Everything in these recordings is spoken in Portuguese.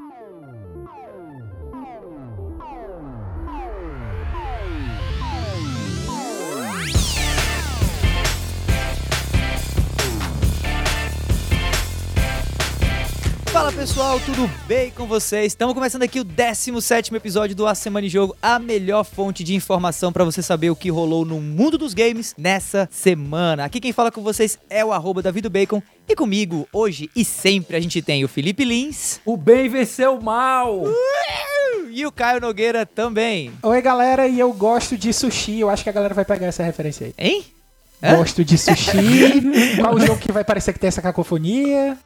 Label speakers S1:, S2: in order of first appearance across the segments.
S1: Oh. Fala pessoal, tudo bem com vocês? Estamos começando aqui o 17 episódio do A Semana em Jogo, a melhor fonte de informação para você saber o que rolou no mundo dos games nessa semana. Aqui quem fala com vocês é o arroba Bacon e comigo hoje e sempre a gente tem o Felipe Lins.
S2: O bem venceu o mal!
S1: E o Caio Nogueira também.
S3: Oi galera, e eu gosto de sushi, eu acho que a galera vai pegar essa referência aí.
S1: Hein? Hã?
S3: Gosto de sushi. Qual o jogo que vai parecer que tem essa cacofonia?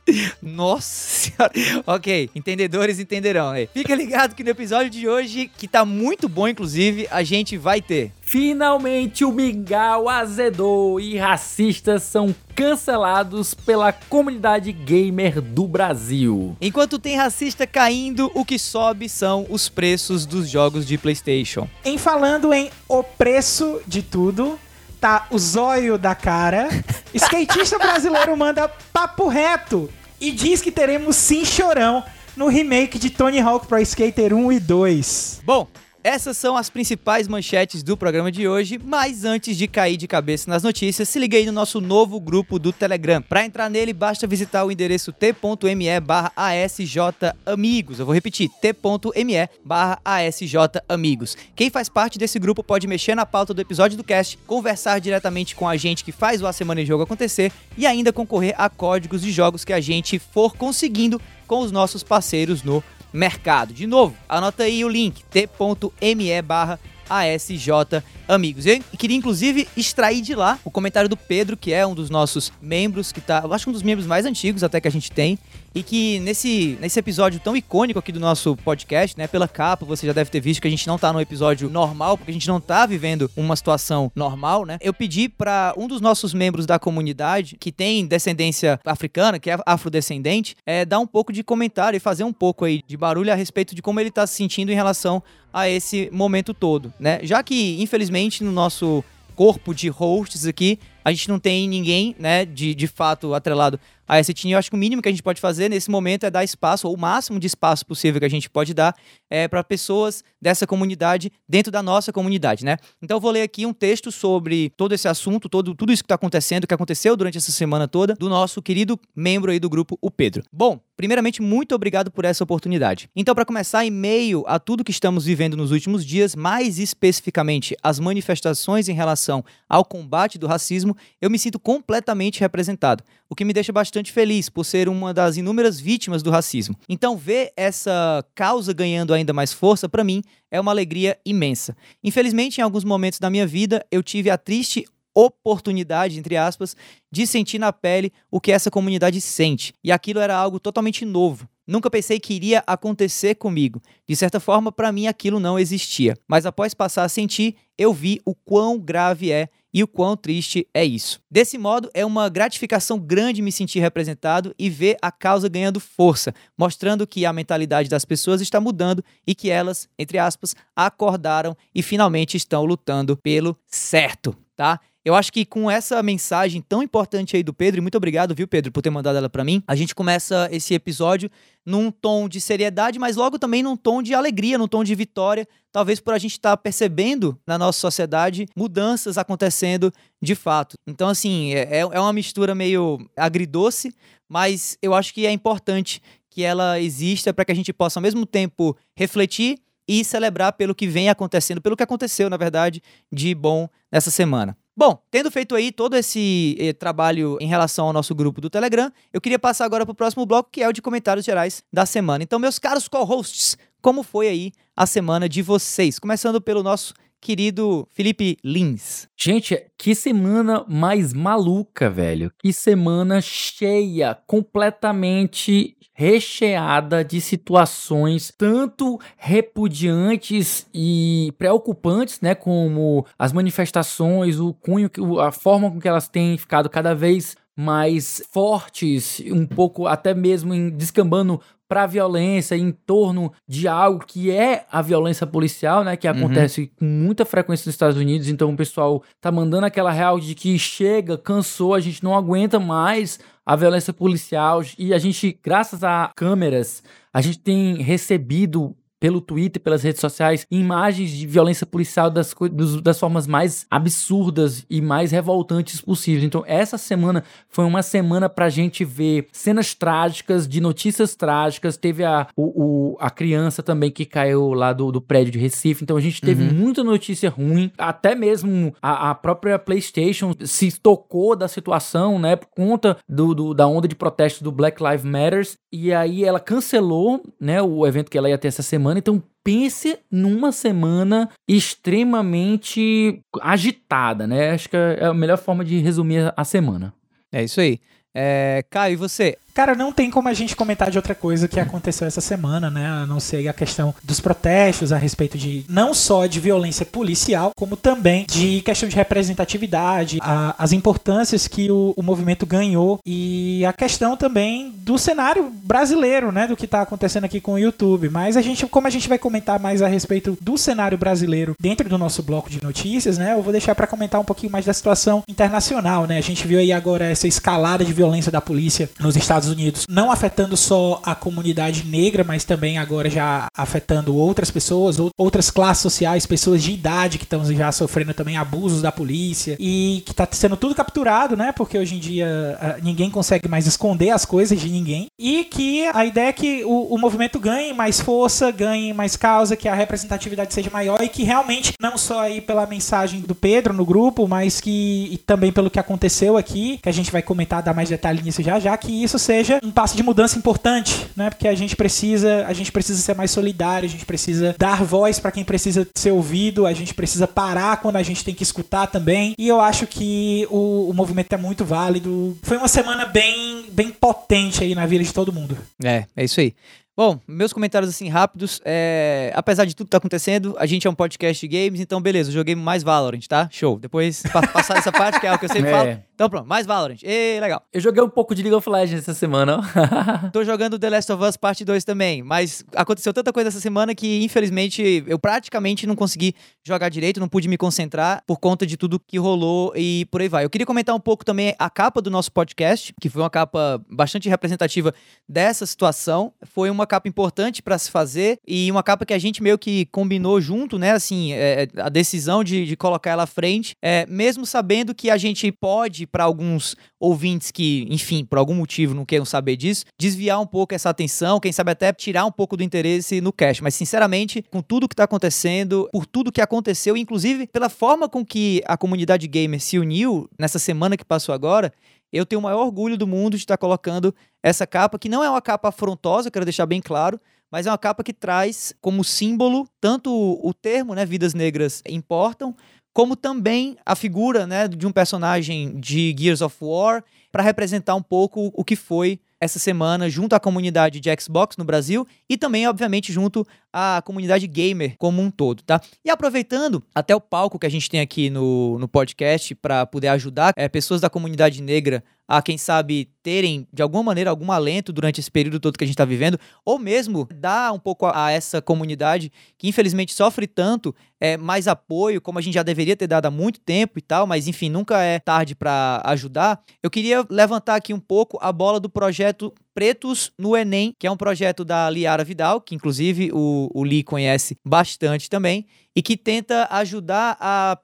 S1: Nossa senhora. Ok, entendedores entenderão. aí. Fica ligado que no episódio de hoje, que tá muito bom inclusive, a gente vai ter
S2: Finalmente o mingau azedou e racistas são cancelados pela comunidade gamer do Brasil.
S1: Enquanto tem racista caindo, o que sobe são os preços dos jogos de PlayStation.
S3: Em falando em o preço de tudo, tá o zóio da cara. Skatista brasileiro manda papo reto e diz que teremos sim chorão no remake de Tony Hawk Pro Skater 1 e 2.
S1: Bom, essas são as principais manchetes do programa de hoje, mas antes de cair de cabeça nas notícias, se liga aí no nosso novo grupo do Telegram. Para entrar nele, basta visitar o endereço t.me barra asjamigos. Eu vou repetir, t.me barra asjamigos. Quem faz parte desse grupo pode mexer na pauta do episódio do cast, conversar diretamente com a gente que faz o A Semana em Jogo acontecer e ainda concorrer a códigos de jogos que a gente for conseguindo com os nossos parceiros no mercado. De novo, anota aí o link t.me barra ASJ Amigos. Eu queria inclusive extrair de lá o comentário do Pedro, que é um dos nossos membros, que tá, eu acho um dos membros mais antigos até que a gente tem, e que nesse, nesse episódio tão icônico aqui do nosso podcast, né, pela capa, você já deve ter visto que a gente não tá no episódio normal, porque a gente não tá vivendo uma situação normal, né? Eu pedi para um dos nossos membros da comunidade, que tem descendência africana, que é afrodescendente, é, dar um pouco de comentário e fazer um pouco aí de barulho a respeito de como ele tá se sentindo em relação a esse momento todo, né? Já que, infelizmente, no nosso corpo de hosts aqui, a gente não tem ninguém, né, de, de fato atrelado a essa etnia. Eu acho que o mínimo que a gente pode fazer nesse momento é dar espaço, ou o máximo de espaço possível que a gente pode dar é, para pessoas dessa comunidade dentro da nossa comunidade, né? Então eu vou ler aqui um texto sobre todo esse assunto, todo, tudo isso que está acontecendo, que aconteceu durante essa semana toda, do nosso querido membro aí do grupo, o Pedro. Bom, primeiramente, muito obrigado por essa oportunidade. Então, para começar, em meio a tudo que estamos vivendo nos últimos dias, mais especificamente as manifestações em relação ao combate do racismo, eu me sinto completamente representado, o que me deixa bastante feliz por ser uma das inúmeras vítimas do racismo. Então, ver essa causa ganhando ainda mais força, para mim, é uma alegria imensa. Infelizmente, em alguns momentos da minha vida, eu tive a triste oportunidade, entre aspas, de sentir na pele o que essa comunidade sente. E aquilo era algo totalmente novo. Nunca pensei que iria acontecer comigo. De certa forma, para mim aquilo não existia. Mas após passar a sentir, eu vi o quão grave é e o quão triste é isso. Desse modo, é uma gratificação grande me sentir representado e ver a causa ganhando força, mostrando que a mentalidade das pessoas está mudando e que elas, entre aspas, acordaram e finalmente estão lutando pelo certo, tá? Eu acho que com essa mensagem tão importante aí do Pedro, e muito obrigado, viu, Pedro, por ter mandado ela para mim, a gente começa esse episódio num tom de seriedade, mas logo também num tom de alegria, num tom de vitória, talvez por a gente estar tá percebendo na nossa sociedade mudanças acontecendo de fato. Então, assim, é, é uma mistura meio agridoce, mas eu acho que é importante que ela exista para que a gente possa, ao mesmo tempo, refletir e celebrar pelo que vem acontecendo, pelo que aconteceu, na verdade, de bom nessa semana. Bom, tendo feito aí todo esse eh, trabalho em relação ao nosso grupo do Telegram, eu queria passar agora para o próximo bloco, que é o de comentários gerais da semana. Então, meus caros co-hosts, como foi aí a semana de vocês? Começando pelo nosso querido Felipe Lins.
S2: Gente, que semana mais maluca, velho. Que semana cheia, completamente recheada de situações tanto repudiantes e preocupantes, né, como as manifestações, o cunho, a forma com que elas têm ficado cada vez mais fortes, um pouco até mesmo em, descambando para a violência em torno de algo que é a violência policial, né, que uhum. acontece uhum. com muita frequência nos Estados Unidos. Então o pessoal tá mandando aquela real de que chega, cansou, a gente não aguenta mais a violência policial e a gente, graças a câmeras, a gente tem recebido pelo Twitter, pelas redes sociais, imagens de violência policial das, das formas mais absurdas e mais revoltantes possíveis. Então, essa semana foi uma semana pra gente ver cenas trágicas, de notícias trágicas. Teve a, o, o a criança também que caiu lá do, do prédio de Recife. Então, a gente teve uhum. muita notícia ruim. Até mesmo a, a, própria PlayStation se tocou da situação, né, por conta do, do, da onda de protesto do Black Lives Matter. E aí ela cancelou, né, o evento que ela ia ter essa semana semana. Então pense numa semana extremamente agitada, né? Acho que é a melhor forma de resumir a semana.
S1: É isso aí. É, Caio, e você?
S3: Cara, não tem como a gente comentar de outra coisa que aconteceu essa semana, né? A não ser a questão dos protestos a respeito de não só de violência policial, como também de questão de representatividade, a, as importâncias que o, o, movimento ganhou e a questão também do cenário brasileiro, né? Do que está acontecendo aqui com o YouTube. Mas a gente, como a gente vai comentar mais a respeito do cenário brasileiro dentro do nosso bloco de notícias, né? Eu vou deixar para comentar um pouquinho mais da situação internacional, né? A gente viu aí agora essa escalada de violência da polícia nos Estados Estados Unidos, não afetando só a comunidade negra, mas também agora já afetando outras pessoas, outras classes sociais, pessoas de idade que estão já sofrendo também abusos da polícia e que está sendo tudo capturado, né? Porque hoje em dia ah, ninguém consegue mais esconder as coisas de ninguém e que a ideia é que o, o movimento ganhe mais força, ganhe mais causa, que a representatividade seja maior e que realmente não só aí pela mensagem do Pedro no grupo, mas que também pelo que aconteceu aqui, que a gente vai comentar, dar mais detalhes nisso já já, que isso seja um passo de mudança importante, né? Porque a gente precisa, a gente precisa ser mais solidário, a gente precisa dar voz para quem precisa ser ouvido, a gente precisa parar quando a gente tem que escutar também. E eu acho que o, o movimento é muito válido. Foi uma semana bem, bem potente aí na vida de todo mundo.
S1: É, é isso aí. Bom, meus comentários assim rápidos. É... Apesar de tudo que tá acontecendo, a gente é um podcast de games, então beleza, eu joguei mais Valorant, tá? Show. Depois passar essa parte, que é algo que eu sempre é. falo. Então pronto, mais Valorant. Ê, legal.
S2: Eu joguei um pouco de League of Legends essa semana.
S1: Tô jogando The Last of Us Parte 2 também, mas aconteceu tanta coisa essa semana que infelizmente eu praticamente não consegui jogar direito, não pude me concentrar por conta de tudo que rolou e por aí vai. Eu queria comentar um pouco também a capa do nosso podcast, que foi uma capa bastante representativa dessa situação. Foi uma capa importante para se fazer e uma capa que a gente meio que combinou junto, né? Assim, é, a decisão de, de colocar ela à frente, é, mesmo sabendo que a gente pode para alguns ouvintes que, enfim, por algum motivo não queiram saber disso, desviar um pouco essa atenção, quem sabe até tirar um pouco do interesse no cash. Mas, sinceramente, com tudo que está acontecendo, por tudo que aconteceu, inclusive pela forma com que a comunidade gamer se uniu nessa semana que passou agora, eu tenho o maior orgulho do mundo de estar colocando essa capa, que não é uma capa afrontosa, quero deixar bem claro, mas é uma capa que traz como símbolo tanto o termo, né, vidas negras importam, como também a figura né, de um personagem de Gears of War para representar um pouco o que foi essa semana junto à comunidade de Xbox no Brasil e também, obviamente, junto à comunidade gamer como um todo, tá? E aproveitando até o palco que a gente tem aqui no, no podcast para poder ajudar é, pessoas da comunidade negra a, quem sabe, terem, de alguma maneira, algum alento durante esse período todo que a gente está vivendo, ou mesmo dar um pouco a, a, essa comunidade que, infelizmente, sofre tanto, é, mais apoio, como a gente já deveria ter dado há muito tempo e tal, mas, enfim, nunca é tarde para ajudar. Eu queria levantar aqui um pouco a bola do projeto Pretos no Enem, que é um projeto da Liara Vidal, que inclusive o, o Li conhece bastante também, e que tenta ajudar a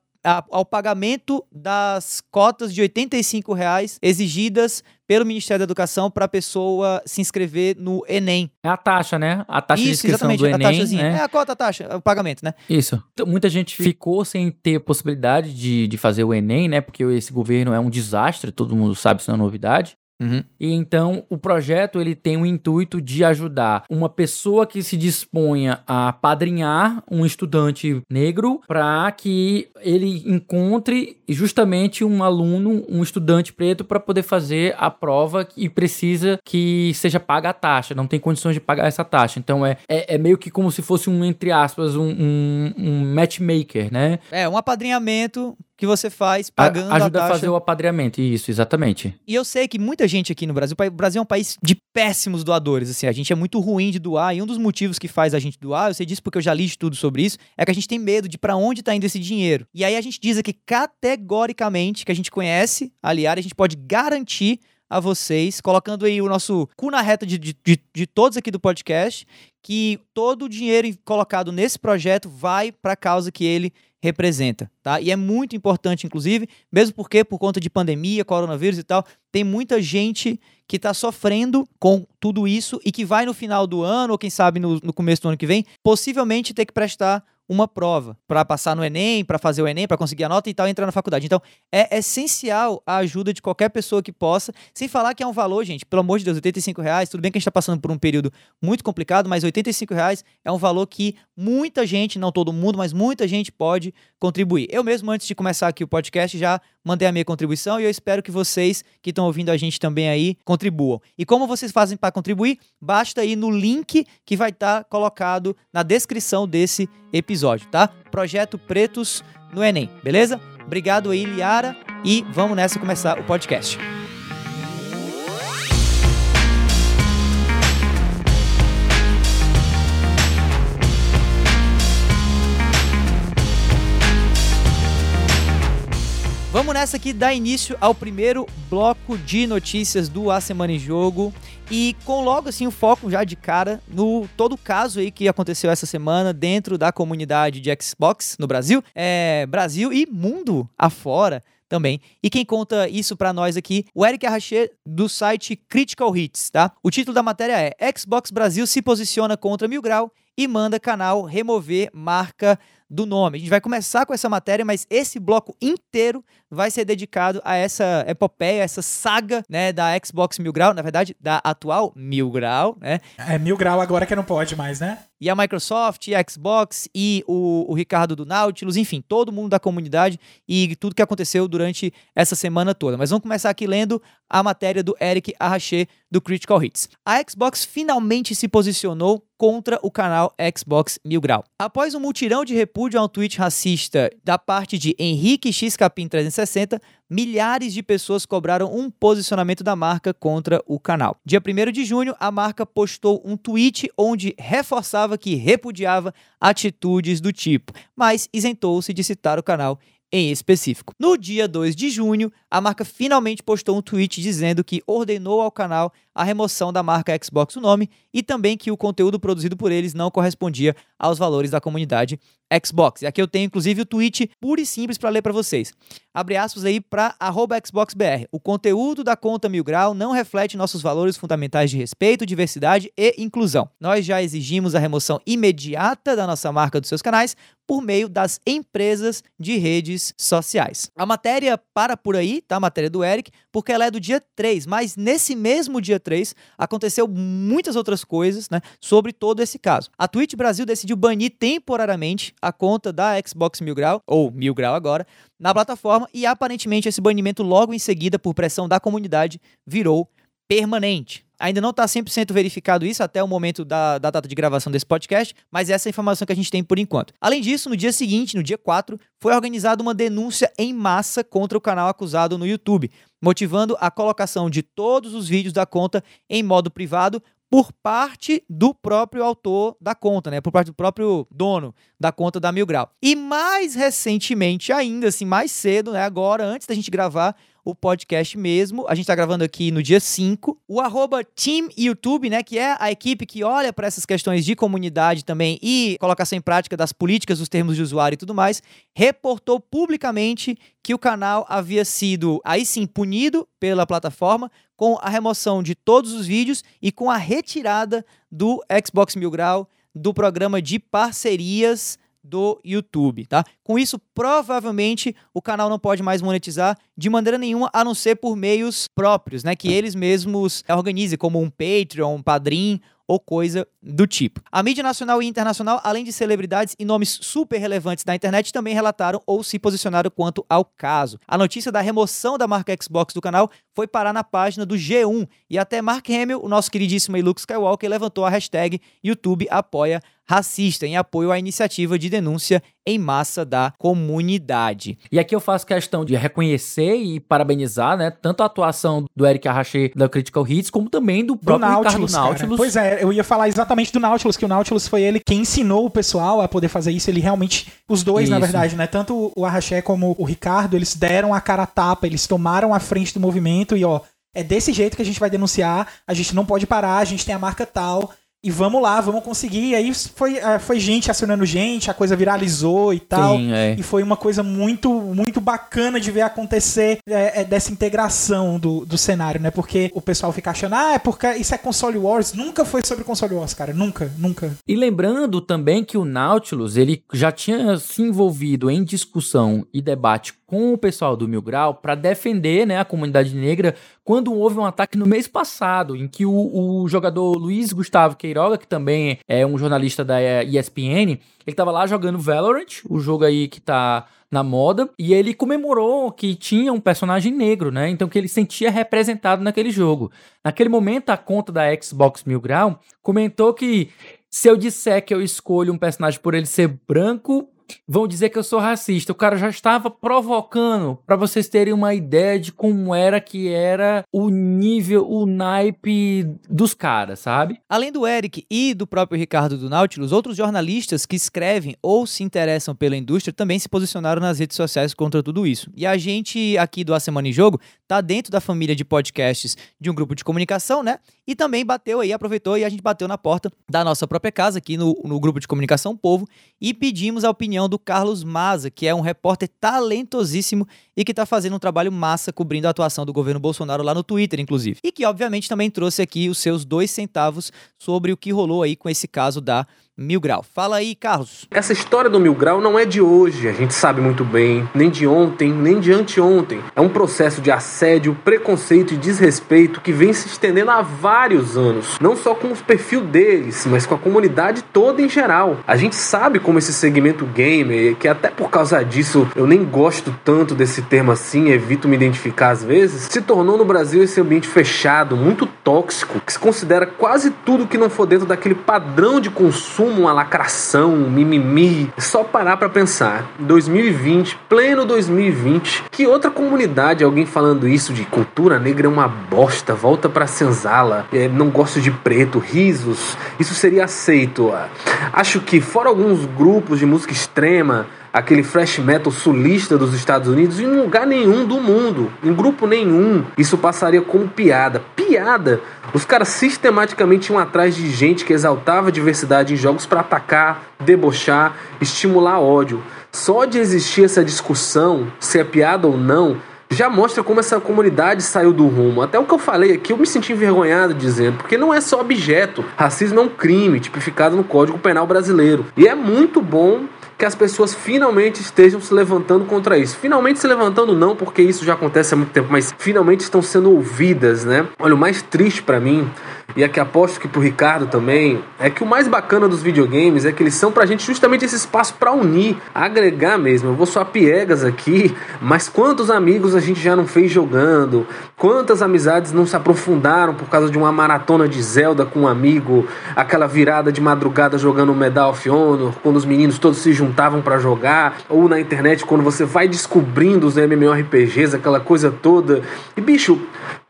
S1: ao pagamento das cotas de 85 reais exigidas pelo Ministério da Educação para a pessoa se inscrever no Enem.
S2: É a taxa, né? A taxa Isso, de inscrição exatamente, do Enem. A taxazinha.
S1: Né? É a cota, a taxa, o pagamento, né?
S2: Isso. Então, muita gente ficou sem ter possibilidade de, de fazer o Enem, né? Porque esse governo é um desastre, todo mundo sabe, isso não é novidade. Uhum. E então o projeto ele tem o intuito de ajudar uma pessoa que se disponha a padrinhar um estudante negro para que ele encontre justamente um aluno, um estudante preto para poder fazer a prova e precisa que seja paga a taxa, não tem condições de pagar essa taxa. Então é, é, é meio que como se fosse um, entre aspas, um, um, um matchmaker, né?
S1: É, um apadrinhamento que você faz pagando
S2: a, ajuda
S1: a,
S2: a fazer o apadreamento, isso, exatamente.
S1: E eu sei que muita gente aqui no Brasil, o Brasil é um país de péssimos doadores, assim, a gente é muito ruim de doar, e um dos motivos que faz a gente doar, eu sei disso porque eu já li tudo sobre isso, é que a gente tem medo de para onde tá indo esse dinheiro. E aí a gente diz aqui categoricamente que a gente conhece a Liara, a gente pode garantir a vocês, colocando aí o nosso cu na reta de, de, de, todos aqui do podcast, que todo o dinheiro colocado nesse projeto vai para a causa que ele representa, tá? E é muito importante, inclusive, mesmo porque por conta de pandemia, coronavírus e tal, tem muita gente que está sofrendo com tudo isso e que vai no final do ano, ou quem sabe no, no começo do ano que vem, possivelmente ter que prestar uma prova para passar no Enem, para fazer o Enem, para conseguir a nota e tal, e entrar na faculdade. Então, é essencial a ajuda de qualquer pessoa que possa, sem falar que é um valor, gente, pelo amor de Deus, 85 reais, tudo bem que a gente está passando por um período muito complicado, mas 85 reais é um valor que muita gente, não todo mundo, mas muita gente pode contribuir. Eu mesmo, antes de começar aqui o podcast, já mandei a minha contribuição e eu espero que vocês que estão ouvindo a gente também aí contribuam. E como vocês fazem para contribuir? Basta ir no link que vai estar tá colocado na descrição desse episódio, tá? Projeto Pretos no Enem, beleza? Obrigado aí, Liara, e vamos nessa começar o podcast. Vamos nessa aqui dar início ao primeiro bloco de notícias do A Semana em Jogo e com logo assim o foco já de cara no todo o caso aí que aconteceu essa semana dentro da comunidade de Xbox no Brasil, é, Brasil e mundo afora também. E quem conta isso para nós aqui, o Eric Arraché do site Critical Hits, tá? O título da matéria é Xbox Brasil se posiciona contra Mil Grau e manda canal remover marca do nome. A gente vai começar com essa matéria, mas esse bloco inteiro vai ser dedicado a essa epopeia, essa saga, né, da Xbox Mil Grau, na verdade, da atual Mil Grau, né?
S3: É Mil Grau agora que não pode mais, né?
S1: E a Microsoft, e a Xbox e o, o Ricardo do Nautilus, enfim, todo mundo da comunidade e tudo que aconteceu durante essa semana toda. Mas vamos começar aqui lendo a matéria do Eric Arraché do Critical Hits. A Xbox finalmente se posicionou contra o canal Xbox Mil Grau. Após um mutirão de repúdio a um tweet racista da parte de Henrique X Capim 360, milhares de pessoas cobraram um posicionamento da marca contra o canal. Dia 1 de junho, a marca postou um tweet onde reforçava que repudiava atitudes do tipo, mas isentou-se de citar o canal em específico. No dia 2 de junho, a marca finalmente postou um tweet dizendo que ordenou ao canal a remoção da marca Xbox o nome e também que o conteúdo produzido por eles não correspondia aos valores da comunidade Xbox. E aqui eu tenho inclusive o tweet puro e simples para ler para vocês. Abre aspas aí para XboxBR. O conteúdo da conta Mil Grau não reflete nossos valores fundamentais de respeito, diversidade e inclusão. Nós já exigimos a remoção imediata da nossa marca dos seus canais por meio das empresas de redes sociais. A matéria para por aí, tá? A matéria do Eric, porque ela é do dia 3, mas nesse mesmo dia 3 aconteceu muitas outras coisas, né, sobre todo esse caso. A Twitch Brasil decidiu banir temporariamente a conta da Xbox Mil Grau, ou Mil Grau agora, na plataforma e aparentemente esse banimento logo em seguida por pressão da comunidade virou permanente. Ainda não está 100% verificado isso até o momento da, da, data de gravação desse podcast, mas essa é a informação que a gente tem por enquanto. Além disso, no dia seguinte, no dia 4, foi organizada uma denúncia em massa contra o canal acusado no YouTube, motivando a colocação de todos os vídeos da conta em modo privado por parte do próprio autor da conta, né? Por parte do próprio dono da conta da Mil Grau. E mais recentemente, ainda assim, mais cedo, né? Agora, antes da gente gravar, o podcast mesmo. A gente está gravando aqui no dia 5. O arroba Team YouTube, né, que é a equipe que olha para essas questões de comunidade também e colocação em prática das políticas, dos termos de usuário e tudo mais, reportou publicamente que o canal havia sido, aí sim, punido pela plataforma com a remoção de todos os vídeos e com a retirada do Xbox Mil Grau do programa de parcerias do YouTube, tá? Com isso, provavelmente o canal não pode mais monetizar de maneira nenhuma, a não ser por meios próprios, né? Que eles mesmos organizem, como um Patreon, um Padrim ou coisa do tipo. A mídia nacional e internacional, além de celebridades e nomes super relevantes da internet, também relataram ou se posicionaram quanto ao caso. A notícia da remoção da marca Xbox do canal foi parar na página do G1 e até Mark Hamill, o nosso queridíssimo Luke Skywalker, levantou a hashtag YouTube apoia racista em apoio à iniciativa de denúncia em massa da comunidade.
S2: E aqui eu faço questão de reconhecer e parabenizar, né, tanto a atuação do Eric Arraché da Critical Hits, como também do próprio do Nautilus, Ricardo Nautilus.
S3: Pois é, eu ia falar exatamente do Nautilus, que o Nautilus foi ele quem ensinou o pessoal a poder fazer isso, ele realmente, os dois, isso. na verdade, né, tanto o Arraché como o Ricardo, eles deram a cara a tapa, eles tomaram a frente do movimento e, ó, é desse jeito que a gente vai denunciar, a gente não pode parar, a gente tem a marca tal, e vamos lá, vamos conseguir. E aí foi, é, foi gente acionando gente, a coisa viralizou e tal.
S2: Sim, é.
S3: E foi uma coisa muito, muito bacana de ver acontecer é, é, dessa integração do, do cenário, né? Porque o pessoal fica achando, ah, é porque isso é console wars. Nunca foi sobre console wars, cara. Nunca, nunca.
S2: E lembrando também que o Nautilus, ele já tinha se envolvido em discussão e debate com o pessoal do Mil Grau para defender né, a comunidade negra quando houve um ataque no mês passado, em que o, o jogador Luiz Gustavo Queiroga, que também é um jornalista da ESPN, ele estava lá jogando Valorant, o jogo aí que tá na moda, e ele comemorou que tinha um personagem negro, né? Então que ele sentia representado naquele jogo. Naquele momento, a conta da Xbox Mil Grau comentou que se eu disser que eu escolho um personagem por ele ser branco, vão dizer que eu sou racista. O cara já estava provocando para vocês terem uma ideia de como era que era o nível, o naipe dos caras, sabe?
S1: Além do Eric e do próprio Ricardo do Nautilus, outros jornalistas que escrevem ou se interessam pela indústria também se posicionaram nas redes sociais contra tudo isso. E a gente aqui do A Semana em Jogo tá dentro da família de podcasts de um grupo de comunicação, né? E também bateu aí, aproveitou e a gente bateu na porta da nossa própria casa aqui no, no grupo de comunicação Povo e pedimos a opinião opinião do Carlos Maza, que é um repórter talentosíssimo e que está fazendo um trabalho massa cobrindo a atuação do governo Bolsonaro lá no Twitter, inclusive. E que, obviamente, também trouxe aqui os seus dois centavos sobre o que rolou aí com esse caso da Mil Grau. Fala aí, Carlos.
S4: Essa história do Mil Grau não é de hoje, a gente sabe muito bem, nem de ontem, nem de anteontem. É um processo de assédio, preconceito e desrespeito que vem se estendendo há vários anos. Não só com o perfil deles, mas com a comunidade toda em geral. A gente sabe como esse segmento gamer, que até por causa disso eu nem gosto tanto desse termo assim, evito me identificar às vezes, se tornou no Brasil esse ambiente fechado, muito tóxico, que se considera quase tudo que não for dentro daquele padrão de consumo uma lacração, um mimimi. Só parar para pensar. 2020, pleno 2020, que outra comunidade, alguém falando isso de cultura negra é uma bosta, volta pra senzala, é, não gosto de preto, risos, isso seria aceito. Acho que, fora alguns grupos de música extrema, aquele thrash metal sulista dos Estados Unidos em lugar nenhum do mundo, em grupo nenhum. Isso passaria como piada. Piada! Os caras sistematicamente iam atrás de gente que exaltava a diversidade em jogos para atacar, debochar, estimular ódio. Só de existir essa discussão, se é piada ou não, já mostra como essa comunidade saiu do rumo. Até o que eu falei aqui, eu me senti envergonhado dizendo, porque não é só objeto. Racismo é um crime tipificado no Código Penal brasileiro. E é muito bom que as pessoas finalmente estejam se levantando contra isso. Finalmente se levantando não, porque isso já acontece há muito tempo, mas finalmente estão sendo ouvidas, né? Olha, o mais triste para mim e aqui aposto que pro Ricardo também, é que o mais bacana dos videogames é que eles são pra gente justamente esse espaço para unir, agregar mesmo. Eu vou só piegas aqui, mas quantos amigos a gente já não fez jogando? Quantas amizades não se aprofundaram por causa de uma maratona de Zelda com um amigo, aquela virada de madrugada jogando Medal of Honor, quando os meninos todos se juntavam para jogar, ou na internet quando você vai descobrindo os MMORPGs, aquela coisa toda. E bicho,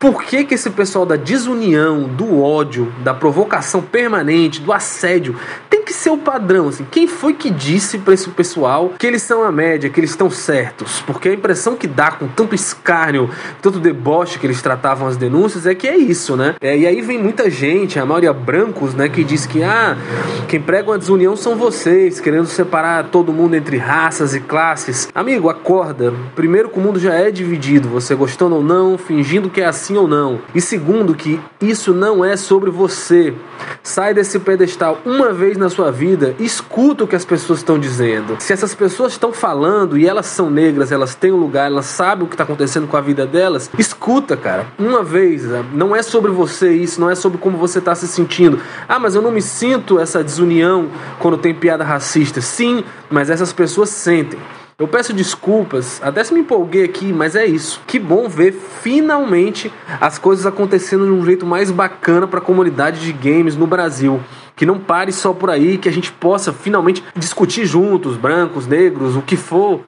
S4: por que que esse pessoal da desunião, do ódio, da provocação permanente, do assédio, tem que ser o padrão? Assim? Quem foi que disse para esse pessoal que eles são a média, que eles estão certos? Porque a impressão que dá com tanto escárnio, tanto deboche que eles tratavam as denúncias é que é isso, né? É, e aí vem muita gente, a maioria brancos, né, que diz que ah, quem prega uma desunião são vocês, querendo separar todo mundo entre raças e classes. Amigo, acorda. Primeiro que o mundo já é dividido, você gostando ou não, fingindo que é assim sim ou não. E segundo, que isso não é sobre você. Sai desse pedestal uma vez na sua vida, escuta o que as pessoas estão dizendo. Se essas pessoas estão falando e elas são negras, elas têm um lugar, elas sabem o que está acontecendo com a vida delas, escuta, cara. Uma vez, não é sobre você isso, não é sobre como você está se sentindo. Ah, mas eu não me sinto essa desunião quando tem piada racista. Sim, mas essas pessoas sentem. Eu peço desculpas, até se me empolguei aqui, mas é isso. Que bom ver finalmente as coisas acontecendo de um jeito mais bacana para a comunidade de games no Brasil. Que não pare só por aí, que a gente possa finalmente discutir juntos, brancos, negros, o que for.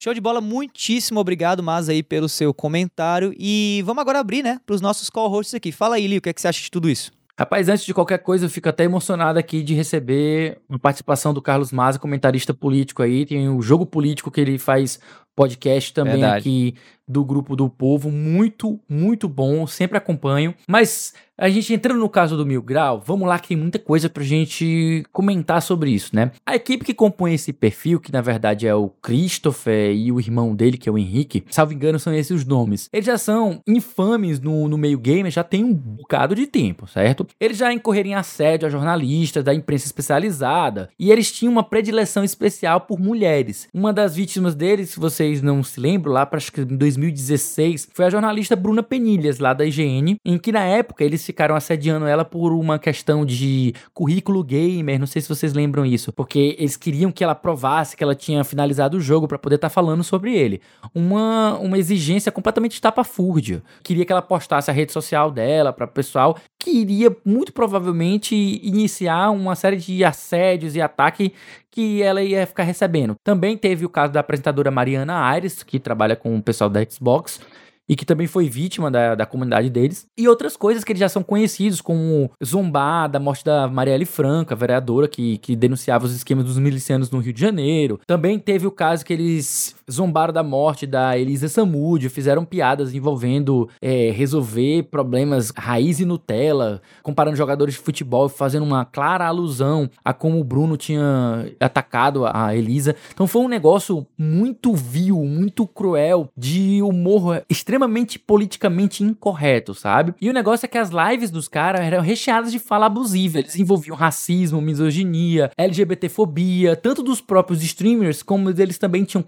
S1: Show de bola, muitíssimo obrigado, Mas, aí, pelo seu comentário. E vamos agora abrir, né, para os nossos co-hosts aqui. Fala aí, Lio, o que, é que você acha de tudo isso?
S2: Rapaz, antes de qualquer coisa, eu fico até emocionado aqui de receber uma participação do Carlos Maza, comentarista político aí. Tem o jogo político que ele faz podcast também
S1: Verdade.
S2: aqui do grupo do povo, muito, muito bom, sempre acompanho. Mas a gente entrando no caso do Mil Grau, vamos lá que tem muita coisa pra gente comentar sobre isso, né? A equipe que compõe esse perfil, que na verdade é o Christopher e o irmão dele, que é o Henrique, salvo engano são esses os nomes. Eles já são infames no, no meio gamer, já tem um bocado de tempo, certo? Eles já incorreram em assédio a jornalistas da imprensa especializada e eles tinham uma predileção especial por mulheres. Uma das vítimas deles, se vocês não se lembram, lá para acho que em 2016, foi a jornalista Bruna Penilhas, lá da IGN, em que na época eles ficaram assediando ela por uma questão de currículo gamer, não sei se vocês lembram isso, porque eles queriam que ela provasse que ela tinha finalizado o jogo para poder estar falando sobre ele. Uma, uma exigência completamente estapafúrdia. Queria que ela postasse a rede social dela para o pessoal, que iria muito provavelmente iniciar uma série de assédios e ataque que ela ia ficar recebendo. Também teve o caso da apresentadora Mariana Aires, que trabalha com o pessoal da Xbox, e que também foi vítima da, da comunidade deles. E outras coisas que eles já são conhecidos, como zombar da morte da Marielle Franca, vereadora que, que denunciava os esquemas dos milicianos no Rio de Janeiro. Também teve o caso que eles zombaram da morte da Elisa Samúdio, fizeram piadas envolvendo é, resolver problemas raiz e Nutella, comparando jogadores de futebol, fazendo uma clara alusão a como o Bruno tinha atacado a Elisa. Então foi um negócio muito vil, muito cruel, de humor extremamente politicamente incorreto, sabe? E o negócio é que as lives dos caras eram recheadas de fala abusiva. Eles envolviam racismo, misoginia, LGBTfobia, tanto dos próprios streamers, como eles também tinham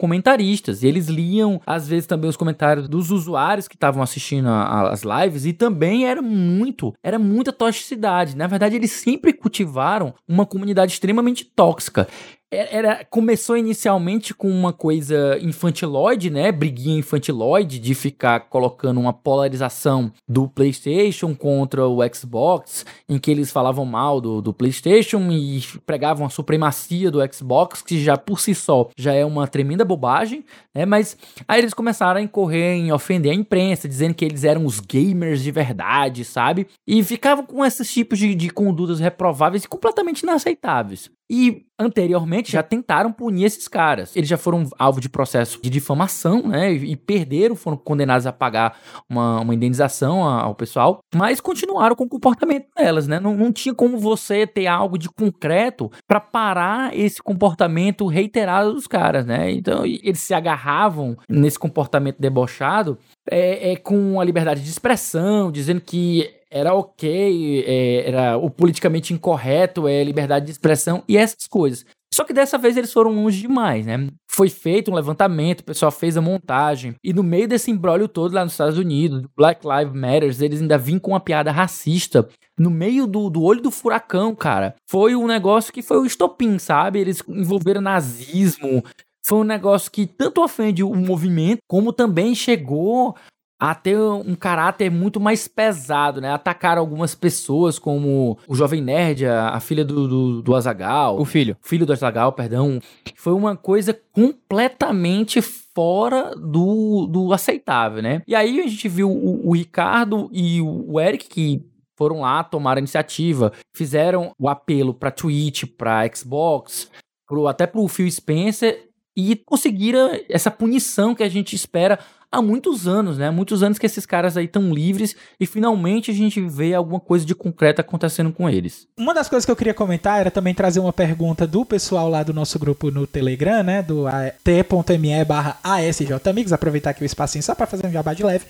S2: comentaristas. E eles liam, às vezes, também os comentários dos usuários que estavam assistindo as lives. E também era muito, era muita toxicidade. Na verdade, eles sempre cultivaram uma comunidade extremamente tóxica. É- Era, começou inicialmente com uma coisa infantiloide, né? Briguinha infantiloide de ficar colocando uma polarização do PlayStation contra o Xbox, em que eles falavam mal do, do PlayStation e pregavam a supremacia do Xbox, que já por si só já é uma tremenda bobagem, né? Mas aí eles começaram a incorrer em ofender a imprensa, dizendo que eles eram os gamers de verdade, sabe? E ficavam com esses tipos de, de condutas reprováveis e completamente inaceitáveis. E anteriormente já tentaram punir esses caras. Eles já foram alvo de processo de difamação, né? E, perderam, foram condenados a pagar uma, uma indenização ao pessoal, mas continuaram com o comportamento delas, né? Não, não tinha como você ter algo de concreto para parar esse comportamento reiterado dos caras, né? Então eles se agarravam nesse comportamento debochado é, é, com a liberdade de expressão, dizendo que era ok, é, era o politicamente incorreto, é liberdade de expressão e essas coisas. Só que dessa vez eles foram longe demais, né? Foi feito um levantamento, o pessoal fez a montagem, e no meio desse embrólio todo lá nos Estados Unidos, do Black Lives Matter, eles ainda vinham com uma piada racista no meio do, do olho do furacão, cara. Foi um negócio que foi o estopim, sabe? Eles envolveram nazismo, foi um negócio que tanto ofende o movimento, como também chegou a ter um caráter muito mais pesado, né? Atacaram algumas pessoas, como o Jovem Nerd, a, a filha do, do, do Azagal,
S1: O filho.
S2: filho do Azagal, perdão. Foi uma coisa completamente fora do, do aceitável, né? E aí a gente viu o, o Ricardo e o, Eric, que foram lá, tomaram a iniciativa, fizeram o apelo pra Twitch, pra Xbox, pro, até pro Phil Spencer, e conseguiram essa punição que a gente espera há muitos anos, né? Muitos anos que esses caras aí estão livres e finalmente a gente vê alguma coisa de concreto acontecendo com eles.
S3: Uma das coisas que eu queria comentar era também trazer uma pergunta do pessoal lá do nosso grupo no Telegram, né? Do t.me barra ASJ Amigos. Aproveitar aqui o espacinho só para fazer um jabá de leve.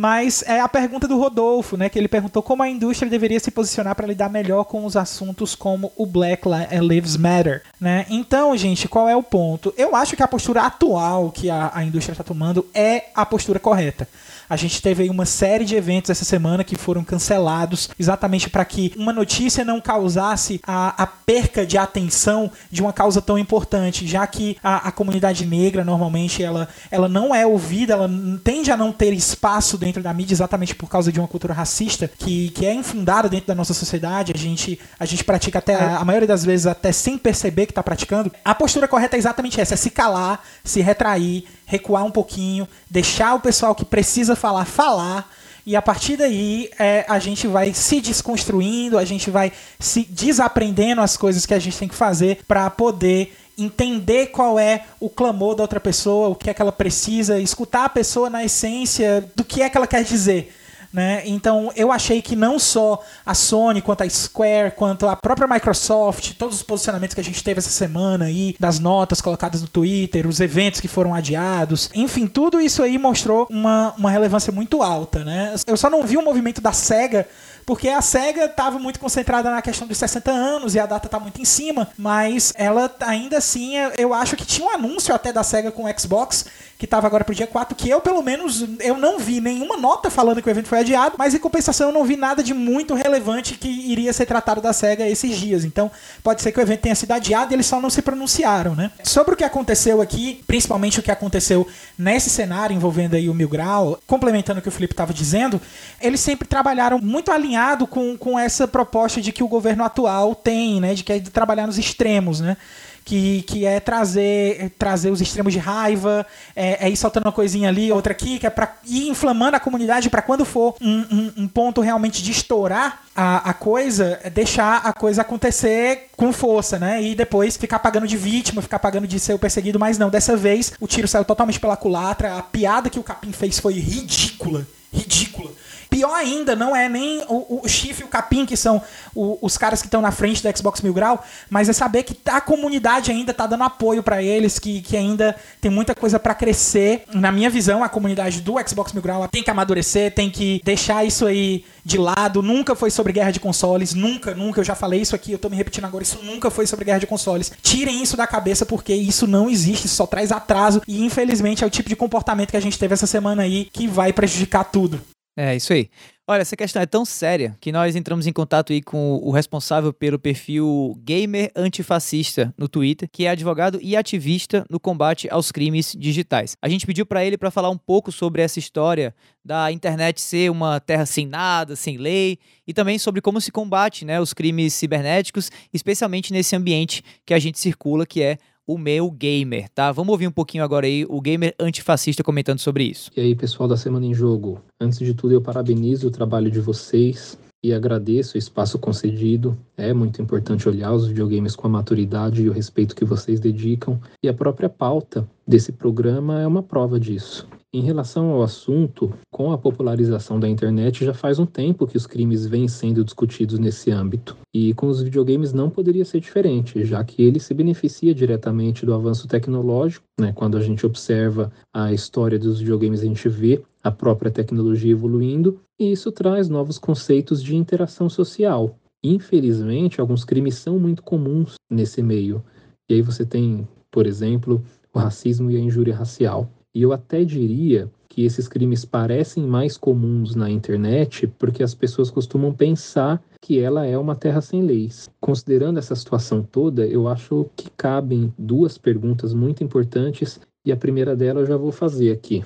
S3: Mas é a pergunta do Rodolfo, né? Que ele perguntou como a indústria deveria se posicionar para lidar melhor com os assuntos como o Black Li- Lives Matter, né? Então, gente, qual é o ponto? Eu acho que a postura atual que a, a indústria está tomando é a postura correta. A gente teve aí uma série de eventos essa semana que foram cancelados exatamente para que uma notícia não causasse a, a perca de atenção de uma causa tão importante, já que a, a comunidade negra normalmente ela, ela não é ouvida, ela tende a não ter espaço dentro da mídia exatamente por causa de uma cultura racista que, que é infundada dentro da nossa sociedade. A gente, a gente pratica até, a, a maioria das vezes, até sem perceber que está praticando. A postura correta é exatamente essa: é se calar, se retrair, recuar um pouquinho, deixar o pessoal que precisa falar falar. E a partir daí é, a gente vai se desconstruindo, a gente vai se desaprendendo as coisas que a gente tem que fazer para poder entender qual é o clamor da outra pessoa, o que é que ela precisa, escutar a pessoa na essência do que é que ela quer dizer. Né? Então eu achei que não só a Sony, quanto a Square, quanto a própria Microsoft, todos os posicionamentos que a gente teve essa semana aí, das notas colocadas no Twitter, os eventos que foram adiados, enfim, tudo isso aí mostrou uma, uma relevância muito alta. Né? Eu só não vi o movimento da SEGA porque a SEGA estava muito concentrada na questão dos 60 anos e a data está muito em cima, mas ela ainda assim, eu acho que tinha um anúncio até da SEGA com o Xbox, que estava agora pro dia 4, que eu pelo menos eu não vi nenhuma nota falando que o evento foi adiado, mas em compensação eu não vi nada de muito relevante que iria ser tratado da SEGA esses dias. Então, pode ser que o evento tenha sido adiado e eles só não se pronunciaram, né? Sobre o que aconteceu aqui, principalmente o que aconteceu nesse cenário envolvendo aí o Mil Grau, complementando o que o Felipe estava dizendo, eles sempre trabalharam muito alinhado com, com essa proposta de que o governo atual tem, né? De que é de trabalhar nos extremos, né? Que, que é trazer trazer os extremos de raiva, é, é ir soltando uma coisinha ali, outra aqui, que é para ir inflamando a comunidade para quando for um, um, um, ponto realmente de estourar a, a coisa, é deixar a coisa acontecer com força, né? E depois ficar pagando de vítima, ficar pagando de ser o perseguido, mas não. Dessa vez o tiro saiu totalmente pela culatra, a piada que o Capim fez foi ridícula. Ridícula. Pior ainda, não é nem o, o Chifre e o Capim, que são o, os caras que estão na frente do Xbox Mil Grau, mas é saber que a comunidade ainda tá dando apoio para eles, que, que ainda tem muita coisa para crescer. Na minha visão, a comunidade do Xbox Mil Grau tem que amadurecer, tem que deixar isso aí de lado. Nunca foi sobre guerra de consoles, nunca, nunca. Eu já falei isso aqui, eu tô me repetindo agora. Isso nunca foi sobre guerra de consoles. Tirem isso da cabeça porque isso não existe, isso só traz atraso e infelizmente é o tipo de comportamento que a gente teve essa semana aí que vai prejudicar tudo.
S1: É, isso aí. Olha, essa questão é tão séria que nós entramos em contato aí com o responsável pelo perfil Gamer Antifascista no Twitter, que é advogado e ativista no combate aos crimes digitais. A gente pediu para ele para falar um pouco sobre essa história da internet ser uma terra sem nada, sem lei, e também sobre como se combate né, os crimes cibernéticos, especialmente nesse ambiente que a gente circula, que é o meu gamer, tá? Vamos ouvir um pouquinho agora aí o gamer antifascista comentando sobre isso.
S5: E aí, pessoal da Semana em Jogo, antes de tudo eu parabenizo o trabalho de vocês e agradeço o espaço concedido. É muito importante olhar os videogames com a maturidade e o respeito que vocês dedicam, e a própria pauta desse programa é uma prova disso. Em relação ao assunto, com a popularização da internet, já faz um tempo que os crimes vêm sendo discutidos nesse âmbito. E com os videogames não poderia ser diferente, já que ele se beneficia diretamente do avanço tecnológico. Né? Quando a gente observa a história dos videogames, a gente vê a própria tecnologia evoluindo, e isso traz novos conceitos de interação social. Infelizmente, alguns crimes são muito comuns nesse meio. E aí você tem, por exemplo, o racismo e a injúria racial. E eu até diria que esses crimes parecem mais comuns na internet porque as pessoas costumam pensar que ela é uma terra sem leis. Considerando essa situação toda, eu acho que cabem duas perguntas muito importantes e a primeira delas eu já vou fazer aqui.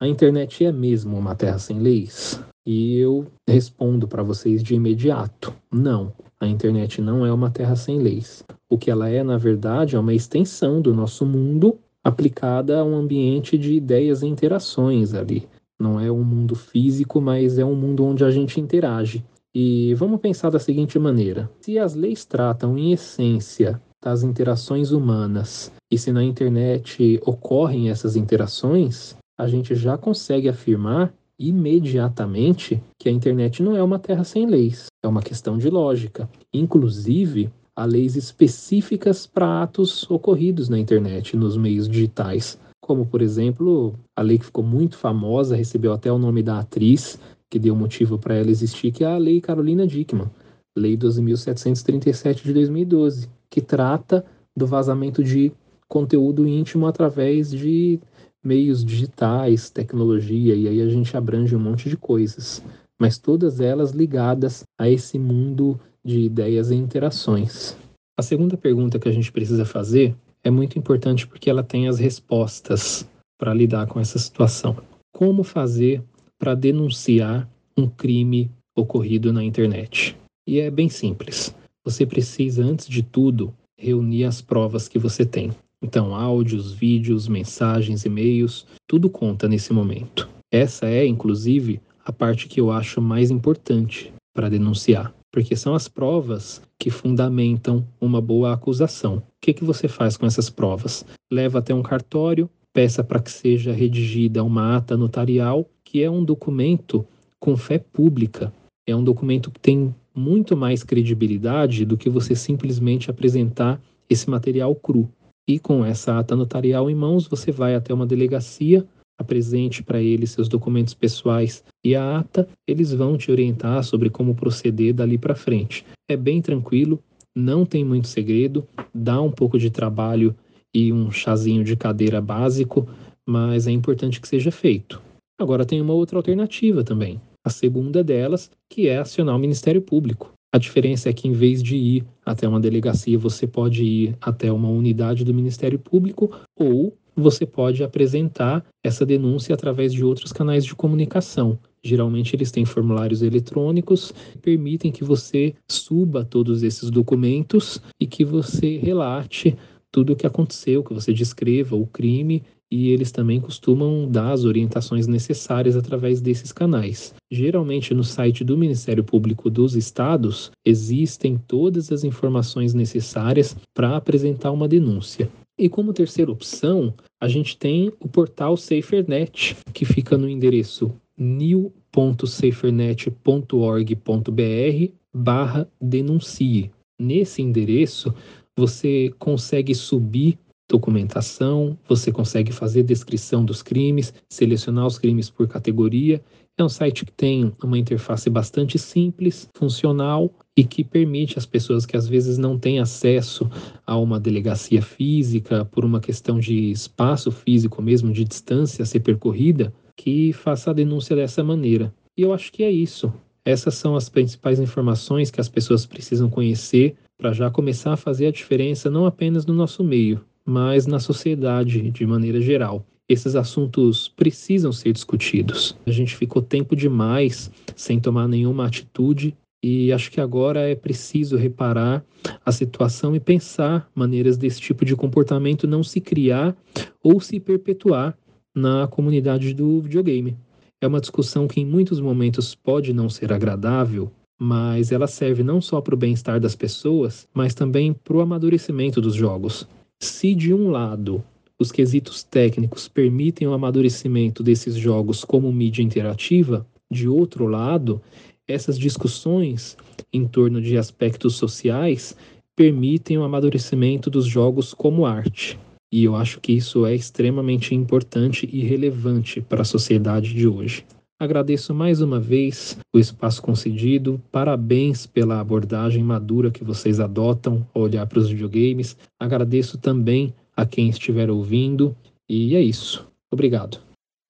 S5: A internet é mesmo uma terra sem leis? E eu respondo para vocês de imediato: não. A internet não é uma terra sem leis. O que ela é, na verdade, é uma extensão do nosso mundo aplicada a um ambiente de ideias e interações ali. Não é um mundo físico, mas é um mundo onde a gente interage. E vamos pensar da seguinte maneira: se as leis tratam, em essência, das interações humanas, e se na internet ocorrem essas interações, a gente já consegue afirmar imediatamente que a internet não é uma terra sem leis, é uma questão de lógica. Inclusive, a leis específicas para atos ocorridos na internet, nos meios digitais, como, por exemplo, a lei que ficou muito famosa, recebeu até o nome da atriz, que deu motivo para ela existir, que é a Lei Carolina Dickman, Lei 12.737 de 2012, que trata do vazamento de conteúdo íntimo através de meios digitais, tecnologia, e aí a gente abrange um monte de coisas, mas todas elas ligadas a esse mundo de ideias e interações. A segunda pergunta que a gente precisa fazer é muito importante porque ela tem as respostas para lidar com essa situação. Como fazer para denunciar um crime ocorrido na internet? E é bem simples. Você precisa, antes de tudo, reunir as provas que você tem. Então, áudios, vídeos, mensagens, e-mails, tudo conta nesse momento. Essa é, inclusive, a parte que eu acho mais importante para denunciar porque são as provas que fundamentam uma boa acusação. O que, que você faz com essas provas? Leva até um cartório, peça para que seja redigida uma ata notarial, que é um documento com fé pública. É um documento que tem muito mais credibilidade do que você simplesmente apresentar esse material cru. E com essa ata notarial em mãos, você vai até uma delegacia, apresente para eles seus documentos pessoais e a ata, eles vão te orientar sobre como proceder dali para frente. É bem tranquilo, não tem muito segredo, dá um pouco de trabalho e um chazinho de cadeira básico, mas é importante que seja feito. Agora tem uma outra alternativa também. A segunda delas, que é acionar o Ministério Público. A diferença é que, em vez de ir até uma delegacia, você pode ir até uma unidade do Ministério Público ou você pode apresentar essa denúncia através de outros canais de comunicação. Geralmente eles têm formulários eletrônicos que permitem que você suba todos esses documentos e que você relate tudo o que aconteceu, que você descreva o crime e eles também costumam dar as orientações necessárias através desses canais. Geralmente, no site do Ministério Público dos Estados, existem todas as informações necessárias para apresentar uma denúncia. E como terceira opção, a gente tem o portal SaferNet, que fica no endereço new.safernet.org.br barra denuncie. Nesse endereço, você consegue subir documentação, você consegue fazer descrição dos crimes, selecionar os crimes por categoria. É um site que tem uma interface bastante simples, funcional e que permite às pessoas que às vezes não têm acesso a uma delegacia física por uma questão de espaço físico mesmo, de distância a ser percorrida, que faça a denúncia dessa maneira. E eu acho que é isso. Essas são as principais informações que as pessoas precisam conhecer para já começar a fazer a diferença não apenas no nosso meio, mas na sociedade de maneira geral. Esses assuntos precisam ser discutidos. A gente ficou tempo demais sem tomar nenhuma atitude e acho que agora é preciso reparar a situação e pensar maneiras desse tipo de comportamento não se criar ou se perpetuar na comunidade do videogame. É uma discussão que em muitos momentos pode não ser agradável, mas ela serve não só para o bem-estar das pessoas, mas também para o amadurecimento dos jogos. Se de um lado os quesitos técnicos permitem o amadurecimento desses jogos como mídia interativa, de outro lado, essas discussões em torno de aspectos sociais permitem o amadurecimento dos jogos como arte. E eu acho que isso é extremamente importante e relevante para a sociedade de hoje. Agradeço mais uma vez o espaço concedido. Parabéns pela abordagem madura que vocês adotam ao olhar para os videogames. Agradeço também a quem estiver ouvindo. E é isso. Obrigado.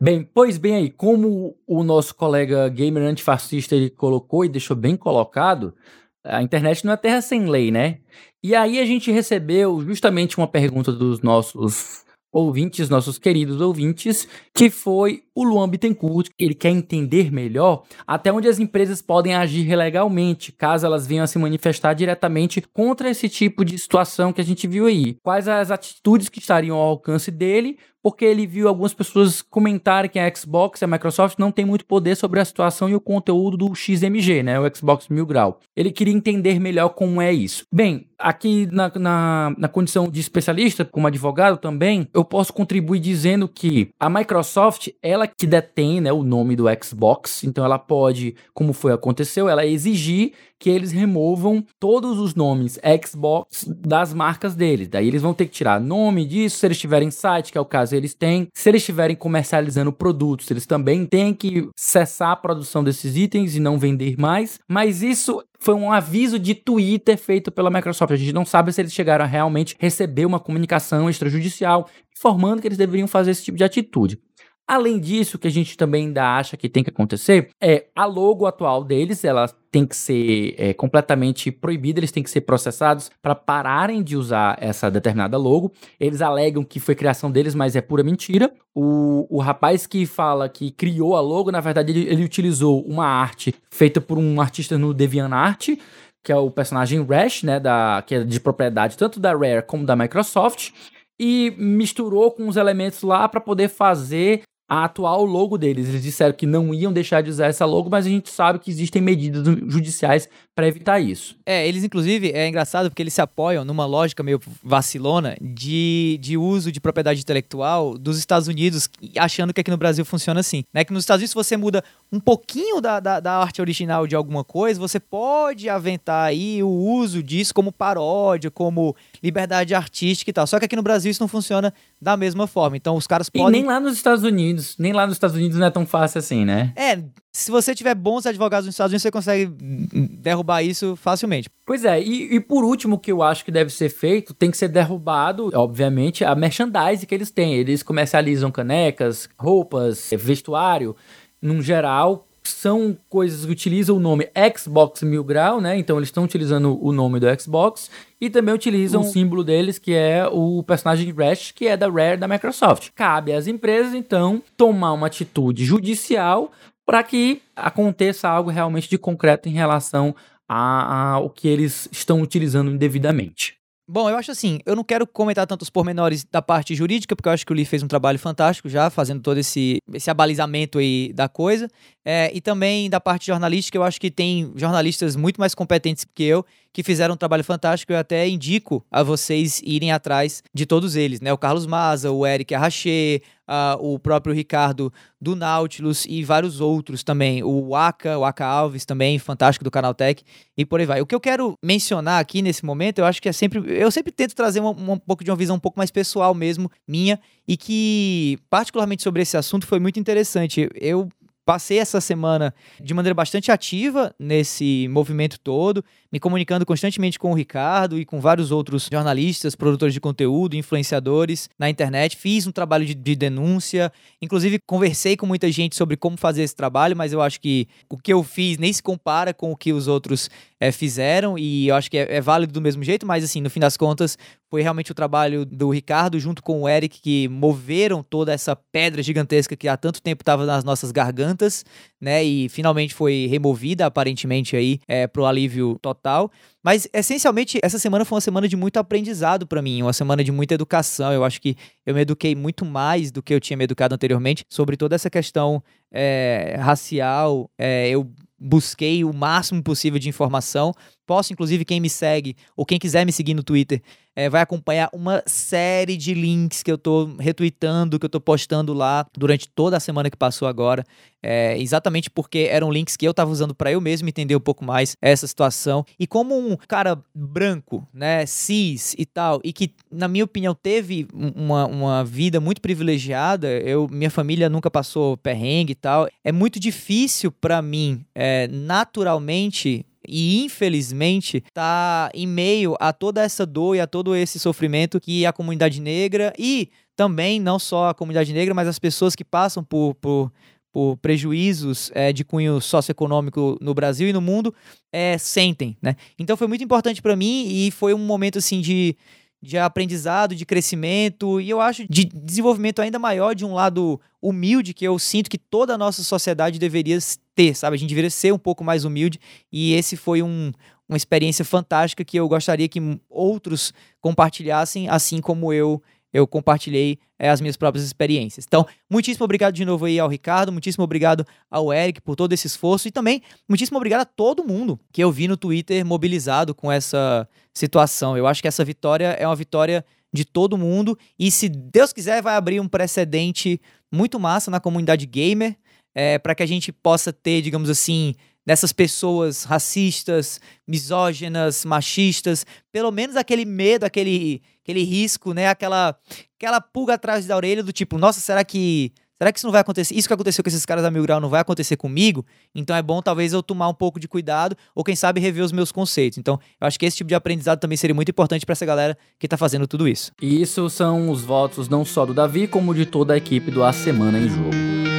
S2: Bem, pois bem aí, como o nosso colega gamer antifascista ele colocou e deixou bem colocado, a internet não é terra sem lei, né? E aí a gente recebeu justamente uma pergunta dos nossos ouvintes, nossos queridos ouvintes, que foi o Luan Bittencourt. Ele quer entender melhor até onde as empresas podem agir legalmente, caso elas venham a se manifestar diretamente contra esse tipo de situação que a gente viu aí. Quais as atitudes que estariam ao alcance dele porque ele viu algumas pessoas comentarem que a Xbox e a Microsoft não tem muito poder sobre a situação e o conteúdo do XMG, né? O Xbox Mil Grau. Ele queria entender melhor como é isso. Bem, aqui na, na, na condição de especialista, como advogado também, eu posso contribuir dizendo que a Microsoft, ela que detém né, o nome do Xbox, então ela pode, como foi aconteceu, ela exigir que eles removam todos os nomes Xbox das marcas deles. Daí eles vão ter que tirar nome disso, se eles tiverem site, que é o caso eles têm, se eles estiverem comercializando produtos, eles também têm que cessar a produção desses itens e não vender mais. Mas isso foi um aviso de Twitter feito pela Microsoft. A gente não sabe se eles chegaram a realmente receber uma comunicação extrajudicial informando que eles deveriam fazer esse tipo de atitude. Além disso, o que a gente também ainda acha que tem que acontecer é a logo atual deles, ela tem que ser é, completamente proibida, eles têm que ser processados para pararem de usar essa determinada logo. Eles alegam que foi criação deles, mas é pura mentira. O, o rapaz que fala que criou a logo, na verdade, ele, ele utilizou uma arte feita por um artista no DeviantArt, que é o personagem Rash, né, da, que é de propriedade tanto da Rare como da Microsoft, e misturou com os elementos lá para poder fazer a atual logo deles. Eles disseram que não iam deixar de usar essa logo, mas a gente sabe que existem medidas judiciais para evitar isso.
S1: É, eles inclusive é engraçado porque eles se apoiam numa lógica meio vacilona de, de uso de propriedade intelectual dos Estados Unidos, achando que aqui no Brasil funciona assim. Né? Que nos Estados Unidos, se você muda um pouquinho da, da, da arte original de alguma coisa, você pode aventar aí o uso disso como paródia, como liberdade artística e tal. Só que aqui no Brasil isso não funciona da mesma forma. Então os caras podem.
S2: E nem lá nos Estados Unidos. Nem lá nos Estados Unidos não é tão fácil assim, né?
S1: É, se você tiver bons advogados nos Estados Unidos, você consegue derrubar isso facilmente.
S2: Pois é, e, e por último, o que eu acho que deve ser feito, tem que ser derrubado, obviamente, a merchandise que eles têm. Eles comercializam canecas, roupas, vestuário, num geral, são coisas que utilizam o nome Xbox Mil Grau, né? Então eles estão utilizando o nome do Xbox e também utilizam o símbolo deles, que é o personagem Rash, que é da Rare da Microsoft. Cabe às empresas, então, tomar uma atitude judicial para que aconteça algo realmente de concreto em relação ao que eles estão utilizando indevidamente.
S1: Bom, eu acho assim, eu não quero comentar tantos pormenores da parte jurídica, porque eu acho que o Lee fez um trabalho fantástico já, fazendo todo esse, esse abalizamento aí da coisa. É, e também da parte jornalística, eu acho que tem jornalistas muito mais competentes que eu, que fizeram um trabalho fantástico. Eu até indico a vocês irem atrás de todos eles, né? O Carlos Maza, o Eric Arraché, uh, o próprio Ricardo do Nautilus e vários outros também. O Aka, o Aka Alves também, fantástico do Canal Tech e por aí vai. O que eu quero mencionar aqui nesse momento, eu acho que é sempre. Eu sempre tento trazer um pouco de uma visão um pouco mais pessoal mesmo, minha, e que, particularmente sobre esse assunto, foi muito interessante. Eu passei essa semana de maneira bastante ativa nesse movimento todo, me comunicando constantemente com o Ricardo e com vários outros jornalistas, produtores de conteúdo, influenciadores na internet. Fiz um trabalho de, de denúncia, inclusive conversei com muita gente sobre como fazer esse trabalho, mas eu acho que o que eu fiz nem se compara com o que os outros é, fizeram e eu acho que é, é, válido do mesmo jeito, mas assim, no fim das contas, foi realmente o trabalho do Ricardo junto com o Eric que moveram toda essa pedra gigantesca que há tanto tempo estava nas nossas gargantas, né? E finalmente foi removida, aparentemente, aí, é, pro alívio total. Mas, essencialmente, essa semana foi uma semana de muito aprendizado para mim, uma semana de muita educação. Eu acho que eu me eduquei muito mais do que eu tinha me educado anteriormente sobre toda essa questão é, racial. É, eu busquei o máximo possível de informação. Posso, inclusive, quem me segue ou quem quiser me seguir no Twitter, é, vai acompanhar uma série de links que eu tô retweetando, que eu tô postando lá durante toda a semana que passou agora. É, exatamente porque eram links que eu tava usando para eu mesmo entender um pouco mais essa situação. E como um cara branco, né, cis e tal, e que, na minha opinião, teve uma, uma vida muito privilegiada, eu, minha família nunca passou perrengue e tal, é muito difícil para mim, é, naturalmente, e infelizmente está em meio a toda essa dor e a todo esse sofrimento que a comunidade negra e também não só a comunidade negra, mas as pessoas que passam por, por, por prejuízos é, de cunho socioeconômico no Brasil e no mundo é, sentem, né? Então foi muito importante para mim e foi um momento assim de de aprendizado, de crescimento e eu acho de desenvolvimento ainda maior de um lado humilde que eu sinto que toda a nossa sociedade deveria ter, sabe? A gente deveria ser um pouco mais humilde e esse foi um, uma experiência fantástica que eu gostaria que outros compartilhassem, assim como eu eu compartilhei é, as minhas próprias experiências. Então, muitíssimo obrigado de novo aí ao Ricardo, muitíssimo obrigado ao Eric por todo esse esforço e também muitíssimo obrigado a todo mundo que eu vi no Twitter mobilizado com essa situação. Eu acho que essa vitória é uma vitória de todo mundo e se Deus quiser vai abrir um precedente muito massa na comunidade gamer é, para que a gente possa ter, digamos assim, dessas pessoas racistas, misóginas, machistas, pelo menos aquele medo, aquele, aquele risco, né? Aquela, aquela pulga atrás da orelha do tipo, nossa, será que Será que isso não vai acontecer? Isso que aconteceu com esses caras da Mil Grau não vai acontecer comigo? Então é bom talvez eu tomar um pouco de cuidado ou quem sabe rever os meus conceitos. Então eu acho que esse tipo de aprendizado também seria muito importante para essa galera que tá fazendo tudo isso.
S2: E isso são os votos não só do Davi, como de toda a equipe do A Semana em Jogo.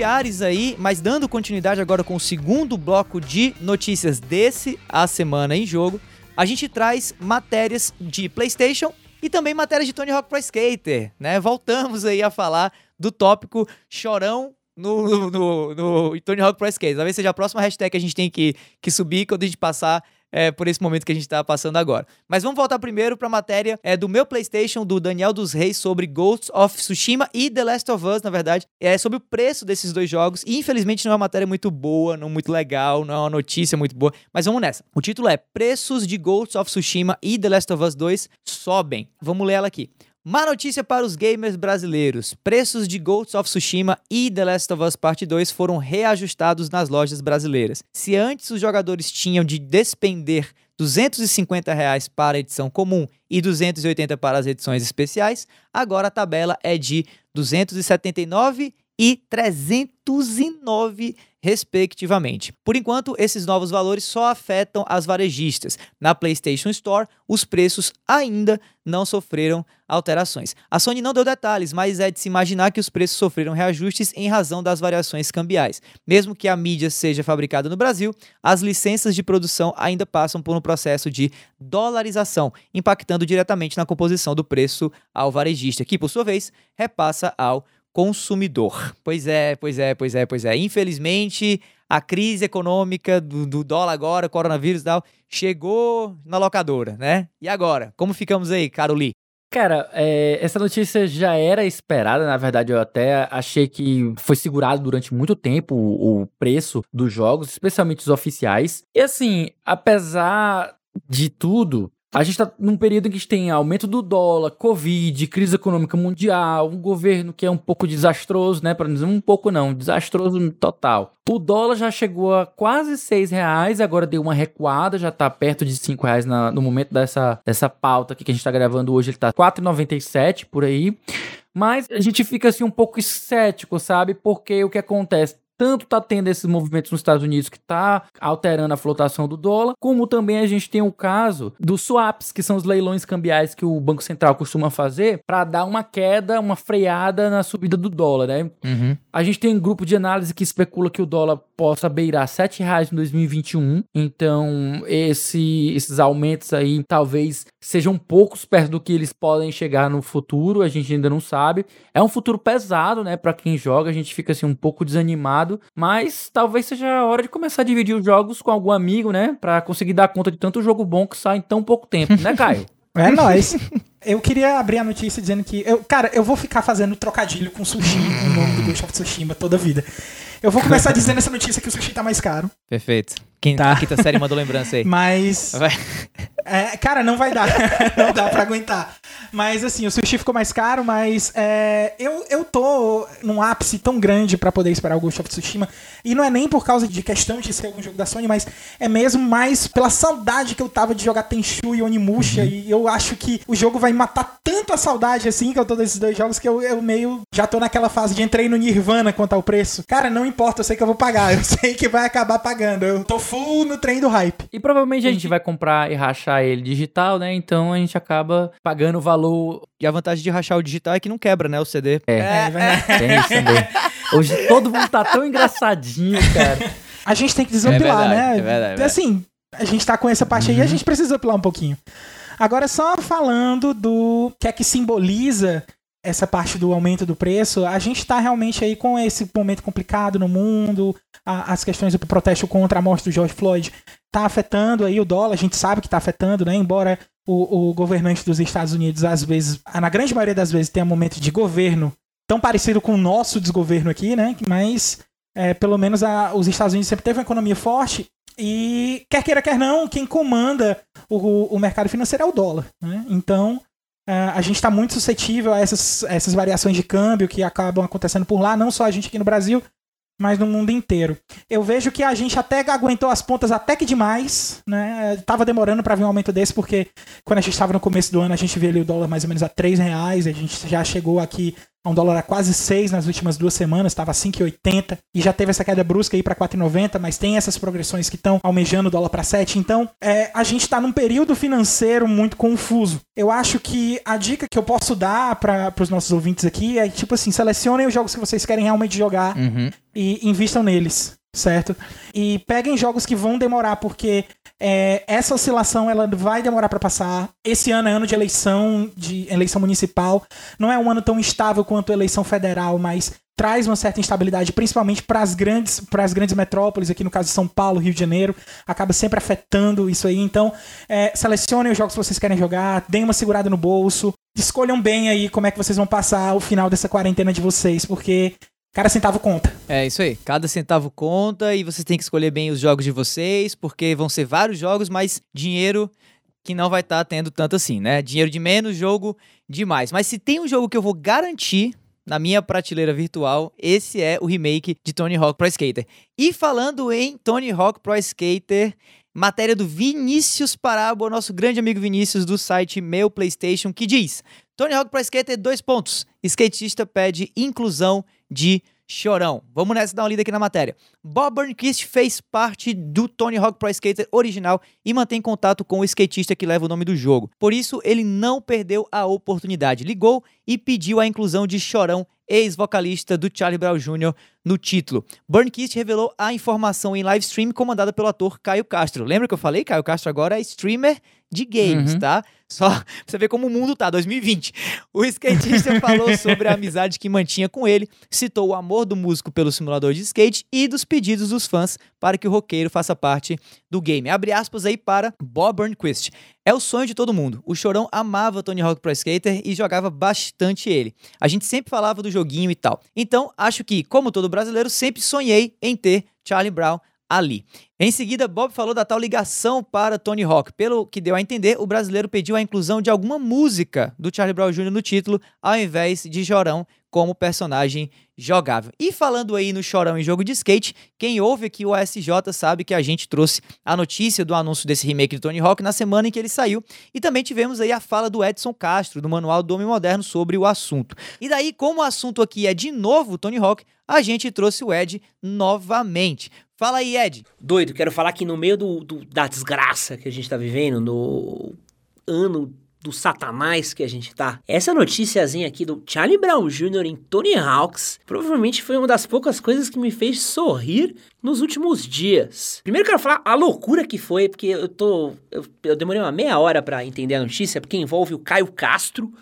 S1: Ares aí, mas dando continuidade agora com o segundo bloco de notícias desse A Semana em Jogo, a gente traz matérias de PlayStation e também matéria de Tony Hawk Pro Skater, né? Voltamos aí a falar do tópico chorão no, no, no, no Tony Hawk Pro Skater. Talvez seja a próxima hashtag que a gente tem que, que subir quando a gente passar é, por esse momento que a gente está passando agora. Mas vamos voltar primeiro para a matéria é, do meu PlayStation, do Daniel dos Reis, sobre Ghosts of Tsushima e The Last of Us, na verdade. É sobre o preço desses dois jogos. E infelizmente não é uma matéria muito boa, não muito legal, não é uma notícia muito boa. Mas vamos nessa. O título é Preços de Ghosts of Tsushima e The Last of Us 2 sobem. Vamos ler ela aqui. Má notícia para os gamers brasileiros: preços de Ghosts of Tsushima e The Last of Us Part 2 foram reajustados nas lojas brasileiras. Se antes os jogadores tinham de despender 250 reais para a edição comum e 280 para as edições especiais, agora a tabela é de 279 e 309 respectivamente. Por enquanto, esses novos valores só afetam as varejistas. Na PlayStation Store, os preços ainda não sofreram alterações. A Sony não deu detalhes, mas é de se imaginar que os preços sofreram reajustes em razão das variações cambiais. Mesmo que a mídia seja fabricada no Brasil, as licenças de produção ainda passam por um processo de dolarização, impactando diretamente na composição do preço ao varejista, que por sua vez repassa ao consumidor. Pois é, pois é, pois é, pois é. Infelizmente, a crise econômica do, do dólar agora, coronavírus e tal, chegou na locadora, né? E agora? Como ficamos aí, Caroli?
S2: Cara, é, essa notícia já era esperada, na verdade eu até achei que foi segurado durante muito tempo o, o preço dos jogos, especialmente os oficiais. E assim, apesar de tudo, a gente está num período em que a gente tem aumento do dólar, Covid, crise econômica mundial, um governo que é um pouco desastroso, né? Para dizer um pouco não, desastroso total. O dólar já chegou a quase seis reais, agora deu uma recuada, já está perto de cinco reais na, no momento dessa, dessa pauta aqui que a gente está gravando hoje, ele está 4,97 por aí. Mas a gente fica assim um pouco cético, sabe? Porque o que acontece? Tanto está tendo esses movimentos nos Estados Unidos que está alterando a flotação do dólar, como também a gente tem o caso dos swaps, que são os leilões cambiais que o Banco Central costuma fazer para dar uma queda, uma freada na subida do dólar, né?
S1: Uhum.
S2: A gente tem um grupo de análise que especula que o dólar possa beirar R$ reais em 2021, então esse, esses aumentos aí talvez sejam poucos perto do que eles podem chegar no futuro, a gente ainda não sabe. É um futuro pesado, né, para quem joga, a gente fica assim um pouco desanimado mas talvez seja a hora de começar a dividir os jogos com algum amigo, né? Pra conseguir dar conta de tanto jogo bom que sai em tão pouco tempo, né, Caio?
S3: É nóis. Eu queria abrir a notícia dizendo que. Eu, cara, eu vou ficar fazendo trocadilho com sushi no nome do Ghost of Tsushima toda a vida. Eu vou começar dizendo essa notícia que o sushi tá mais caro.
S1: Perfeito. Quinta,
S3: Tá.
S1: quinta série mandou lembrança aí.
S3: Mas. É, cara, não vai dar. não dá pra aguentar. Mas assim, o sushi ficou mais caro, mas é, eu, eu tô num ápice tão grande pra poder esperar o Ghost of Tsushima. E não é nem por causa de questão de ser algum jogo da Sony, mas é mesmo mais pela saudade que eu tava de jogar Tenchu e Onimusha. E eu acho que o jogo vai matar tanto a saudade assim que eu tô desses dois jogos que eu, eu meio já tô naquela fase de entrei no Nirvana quanto ao preço. Cara, não importa, eu sei que eu vou pagar. Eu sei que vai acabar pagando. Eu tô full no trem do hype.
S2: E provavelmente a gente vai comprar e rachar ele digital, né? Então a gente acaba pagando o valor.
S1: E a vantagem de rachar o digital é que não quebra, né, o CD.
S2: É,
S3: É, vai-
S2: tem isso também. Hoje todo mundo tá tão engraçadinho, cara.
S3: A gente tem que desopilar,
S1: É verdade,
S3: né?
S1: é verdade, é verdade.
S3: Assim, a gente tá com essa parte aí, a gente precisa desopilar um pouquinho. Agora, só falando do que é que simboliza essa parte do aumento do preço, a gente tá realmente aí com esse momento complicado no mundo, a- as questões do protesto contra a morte do George Floyd tá afetando aí o dólar, a gente sabe que tá afetando, né? Embora o, o governante dos Estados Unidos, às vezes, na grande maioria das vezes, tenha momento de governo tão parecido com o nosso desgoverno aqui, né? Mas é, pelo menos a- os Estados Unidos sempre teve uma economia forte e quer queira quer não, quem comanda o, o mercado financeiro é o dólar. né? Então a gente está muito suscetível a essas, essas variações de câmbio que acabam acontecendo por lá, não só a gente aqui no Brasil, mas no mundo inteiro. Eu vejo que a gente até aguentou as pontas até que demais, né? Tava demorando para vir um aumento desse, porque quando a gente estava no começo do ano, a gente vê ali o dólar mais ou menos a 3 reais, a gente já chegou aqui um dólar a quase 6 nas últimas duas semanas, estava 5,80 e já teve essa queda brusca aí para 4,90, mas tem essas progressões que estão almejando o dólar para 7. Então, é, a gente está num período financeiro muito confuso. Eu acho que a dica que eu posso dar para os nossos ouvintes aqui é tipo assim, selecionem os jogos que vocês querem realmente jogar
S1: Uhum.
S3: e invistam neles. Certo? E peguem jogos que vão demorar, porque é, essa oscilação ela vai demorar para passar. Esse ano é ano de eleição, de eleição municipal. Não é um ano tão estável quanto a eleição federal, mas traz uma certa instabilidade, principalmente para as grandes, para as grandes metrópoles, aqui no caso de São Paulo, Rio de Janeiro, acaba sempre afetando isso aí. Então, é, selecionem os jogos que vocês querem jogar, deem uma segurada no bolso, escolham bem aí como é que vocês vão passar o final dessa quarentena de vocês, porque cada centavo conta.
S1: É isso aí, cada centavo conta e vocês têm que escolher bem os jogos de vocês, porque vão ser vários jogos, mas dinheiro que não vai estar tá tendo tanto assim, né? Dinheiro de menos, jogo demais. Mas se tem um jogo que eu vou garantir na minha prateleira virtual, esse é o remake de Tony Hawk Pro Skater. E falando em Tony Hawk Pro Skater, matéria do Vinícius Parábola, nosso grande amigo Vinícius do site Meu PlayStation, que diz: Tony Hawk Pro Skater, dois pontos. Skatista pede inclusão de chorão. Vamos nessa dar uma lida aqui na matéria. Bob Burnquist fez parte do Tony Hawk Pro Skater original e mantém contato com o skatista que leva o nome do jogo. Por isso, ele não perdeu a oportunidade. Ligou e pediu a inclusão de Chorão, ex-vocalista do Charlie Brown Jr., no título. Burnquist revelou a informação em live stream comandada pelo ator Caio Castro. Lembra que eu falei? Caio Castro agora é streamer de games, uhum. tá? Só pra você ver como o mundo tá, 2020. O skatista falou sobre a amizade que mantinha com ele, citou o amor do músico pelo simulador de skate e dos pedidos dos fãs para que o roqueiro faça parte do game. Abre aspas aí para Bob Burnquist. É o sonho de todo mundo. O Chorão amava Tony Hawk Pro Skater e jogava bastante ele. A gente sempre falava do joguinho e tal. Então, acho que, como todo brasileiro, sempre sonhei em ter Charlie Brown ali. Em seguida, Bob falou da tal ligação para Tony Hawk. Pelo que deu a entender, o brasileiro pediu a inclusão de alguma música do Charlie Brown Jr. no título, ao invés de Jorão como personagem jogável. E falando aí no Chorão em jogo de skate, quem ouve aqui o ASJ sabe que a gente trouxe a notícia do anúncio desse remake do Tony Hawk na semana em que ele saiu. E também tivemos aí a fala do Edson Castro, do Manual do Homem Moderno, sobre o assunto. E daí, como o assunto aqui é de novo Tony Hawk, a gente trouxe o Ed novamente. Fala aí, Ed.
S6: Doido, quero falar que no meio do, do, da desgraça que a gente tá vivendo, no ano do satanás que a gente tá. Essa noticiazinha aqui do Charlie Brown Jr. em Tony Hawks provavelmente foi uma das poucas coisas que me fez sorrir nos últimos dias. Primeiro quero falar a loucura que foi, porque eu tô. Eu, eu demorei uma meia hora para entender a notícia, porque envolve o Caio Castro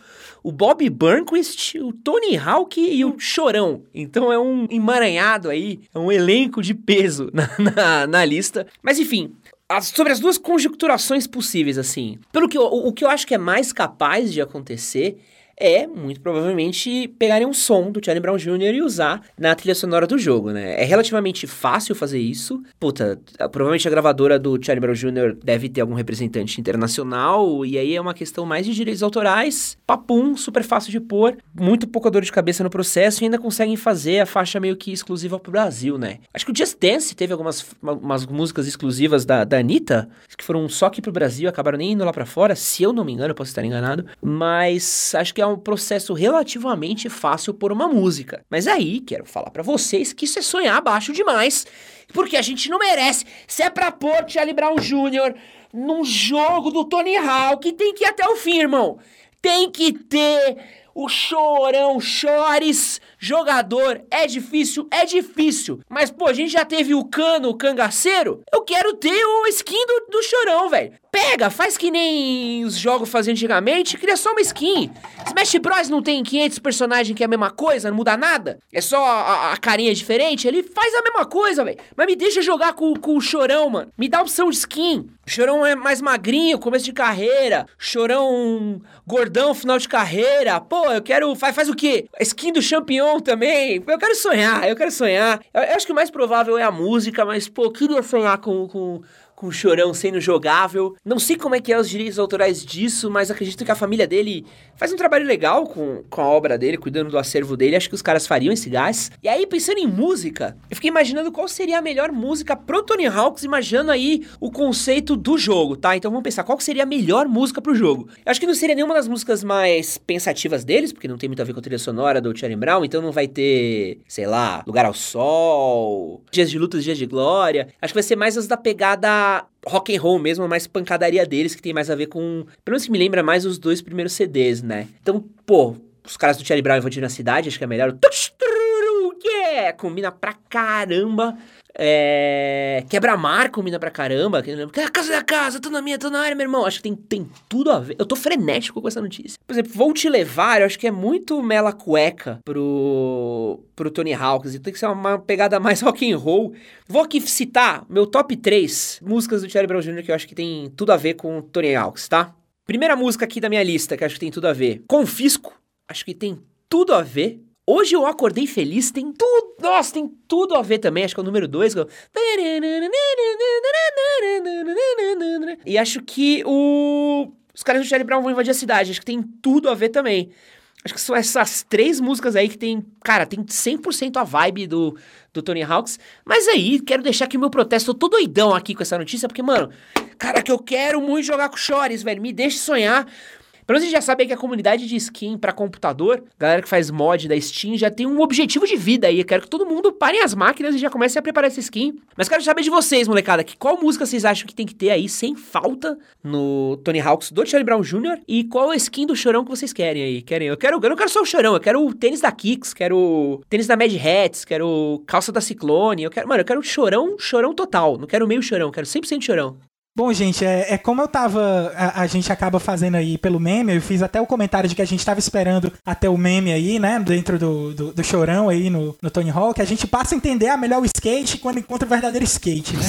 S6: o Bob Burnquist, o Tony Hawk e o Chorão. Então é um emaranhado aí, é um elenco de peso na, na, na lista. Mas enfim, as, sobre as duas conjecturações possíveis, assim. Pelo que eu, o, o que eu acho que é mais capaz de acontecer é, muito provavelmente, pegarem um som do Charlie Brown Jr. e usar na trilha sonora do jogo, né? É relativamente fácil fazer isso. Puta, provavelmente a gravadora do Charlie Brown Jr. deve ter algum representante internacional, e aí é uma questão mais de direitos autorais. Papum, super fácil de pôr, muito pouca dor de cabeça no processo e ainda conseguem fazer a faixa meio que exclusiva pro Brasil, né? Acho que o Just Dance teve algumas umas músicas exclusivas da, da Anitta, que foram só aqui pro Brasil, acabaram nem indo lá para fora, se eu não me engano, posso estar enganado, mas acho que é um processo relativamente fácil por uma música. Mas aí, quero falar para vocês que isso é sonhar baixo demais, porque a gente não merece. Se é pra pôr Charlie Brown Jr. num jogo do Tony Hawk, tem que ir até o fim, irmão. Tem que ter o chorão, chores, jogador. É difícil, é difícil. Mas, pô, a gente já teve o cano, o cangaceiro. Eu quero ter o skin do, do chorão, velho. Pega, faz que nem os jogos faziam antigamente, cria só uma skin. Smash Bros não tem 500 personagens que é a mesma coisa, não muda nada? É só a, a carinha diferente? Ele faz a mesma coisa, velho. Mas me deixa jogar com, com o Chorão, mano. Me dá opção de skin. Chorão é mais magrinho, começo de carreira. Chorão gordão, final de carreira. Pô, eu quero... Faz, faz o quê? Skin do Champion também. Eu quero sonhar, eu quero sonhar. Eu, eu acho que o mais provável é a música, mas, pô, queria sonhar com... com com o Chorão sendo jogável. Não sei como é que é os direitos autorais disso, mas acredito que a família dele faz um trabalho legal com, com a obra dele, cuidando do acervo dele. Acho que os caras fariam esse gás. E aí, pensando em música, eu fiquei imaginando qual seria a melhor música pro Tony Hawks, imaginando aí o conceito do jogo, tá? Então vamos pensar, qual seria a melhor música pro jogo? Eu acho que não seria nenhuma das músicas mais pensativas deles, porque não tem muito a ver com a trilha sonora do Charlie Brown, então não vai ter, sei lá, Lugar ao Sol, Dias de Lutas, Dias de Glória. Acho que vai ser mais as da pegada rock and roll mesmo, mais pancadaria deles, que tem mais a ver com. Pelo menos que me lembra mais os dois primeiros CDs, né? Então, pô, os caras do Charlie Brown invadindo a cidade, acho que é melhor. é, combina pra caramba. É... Quebra-mar combina pra caramba. A casa da casa, tô na minha, tô na área, meu irmão. Acho que tem, tem tudo a ver. Eu tô frenético com essa notícia. Por exemplo, Vou Te Levar, eu acho que é muito mela cueca pro, pro Tony Hawks. Tem que ser uma pegada mais rock and roll. Vou aqui citar meu top 3 músicas do Charlie Brown Jr. que eu acho que tem tudo a ver com Tony Hawks, tá? Primeira música aqui da minha lista, que acho que tem tudo a ver. Confisco, acho que tem tudo a ver. Hoje eu acordei feliz, tem tudo. Nossa, tem tudo a ver também. Acho que é o número 2. E acho que o. Os caras do Charlie Brown vão invadir a cidade. Acho que tem tudo a ver também. Acho que são essas três músicas aí que tem. Cara, tem 100% a vibe do, do Tony Hawks. Mas aí, quero deixar aqui o meu protesto. Eu tô doidão aqui com essa notícia, porque, mano, cara, que eu quero muito jogar com Chores, velho. Me deixe sonhar. Pelo menos vocês já sabem que a comunidade de skin pra computador, galera que faz mod da Steam, já tem um objetivo de vida aí. Eu quero que todo mundo pare as máquinas e já comece a preparar essa skin. Mas quero saber de vocês, molecada, que qual música vocês acham que tem que ter aí, sem falta, no Tony Hawks do Charlie Brown Jr. E qual a skin do Chorão que vocês querem aí? Querem? Eu quero, eu não quero só o Chorão, eu quero o tênis da Kicks, quero o tênis da Mad Hats, quero calça da Ciclone, eu quero, mano, eu quero Chorão, Chorão total. Não quero meio Chorão, quero 100% Chorão.
S3: Bom, gente, é, é como eu tava. A, a gente acaba fazendo aí pelo meme, eu fiz até o comentário de que a gente tava esperando até o meme aí, né? Dentro do, do, do chorão aí no, no Tony Hawk. A gente passa a entender a melhor o skate quando encontra o verdadeiro skate, né?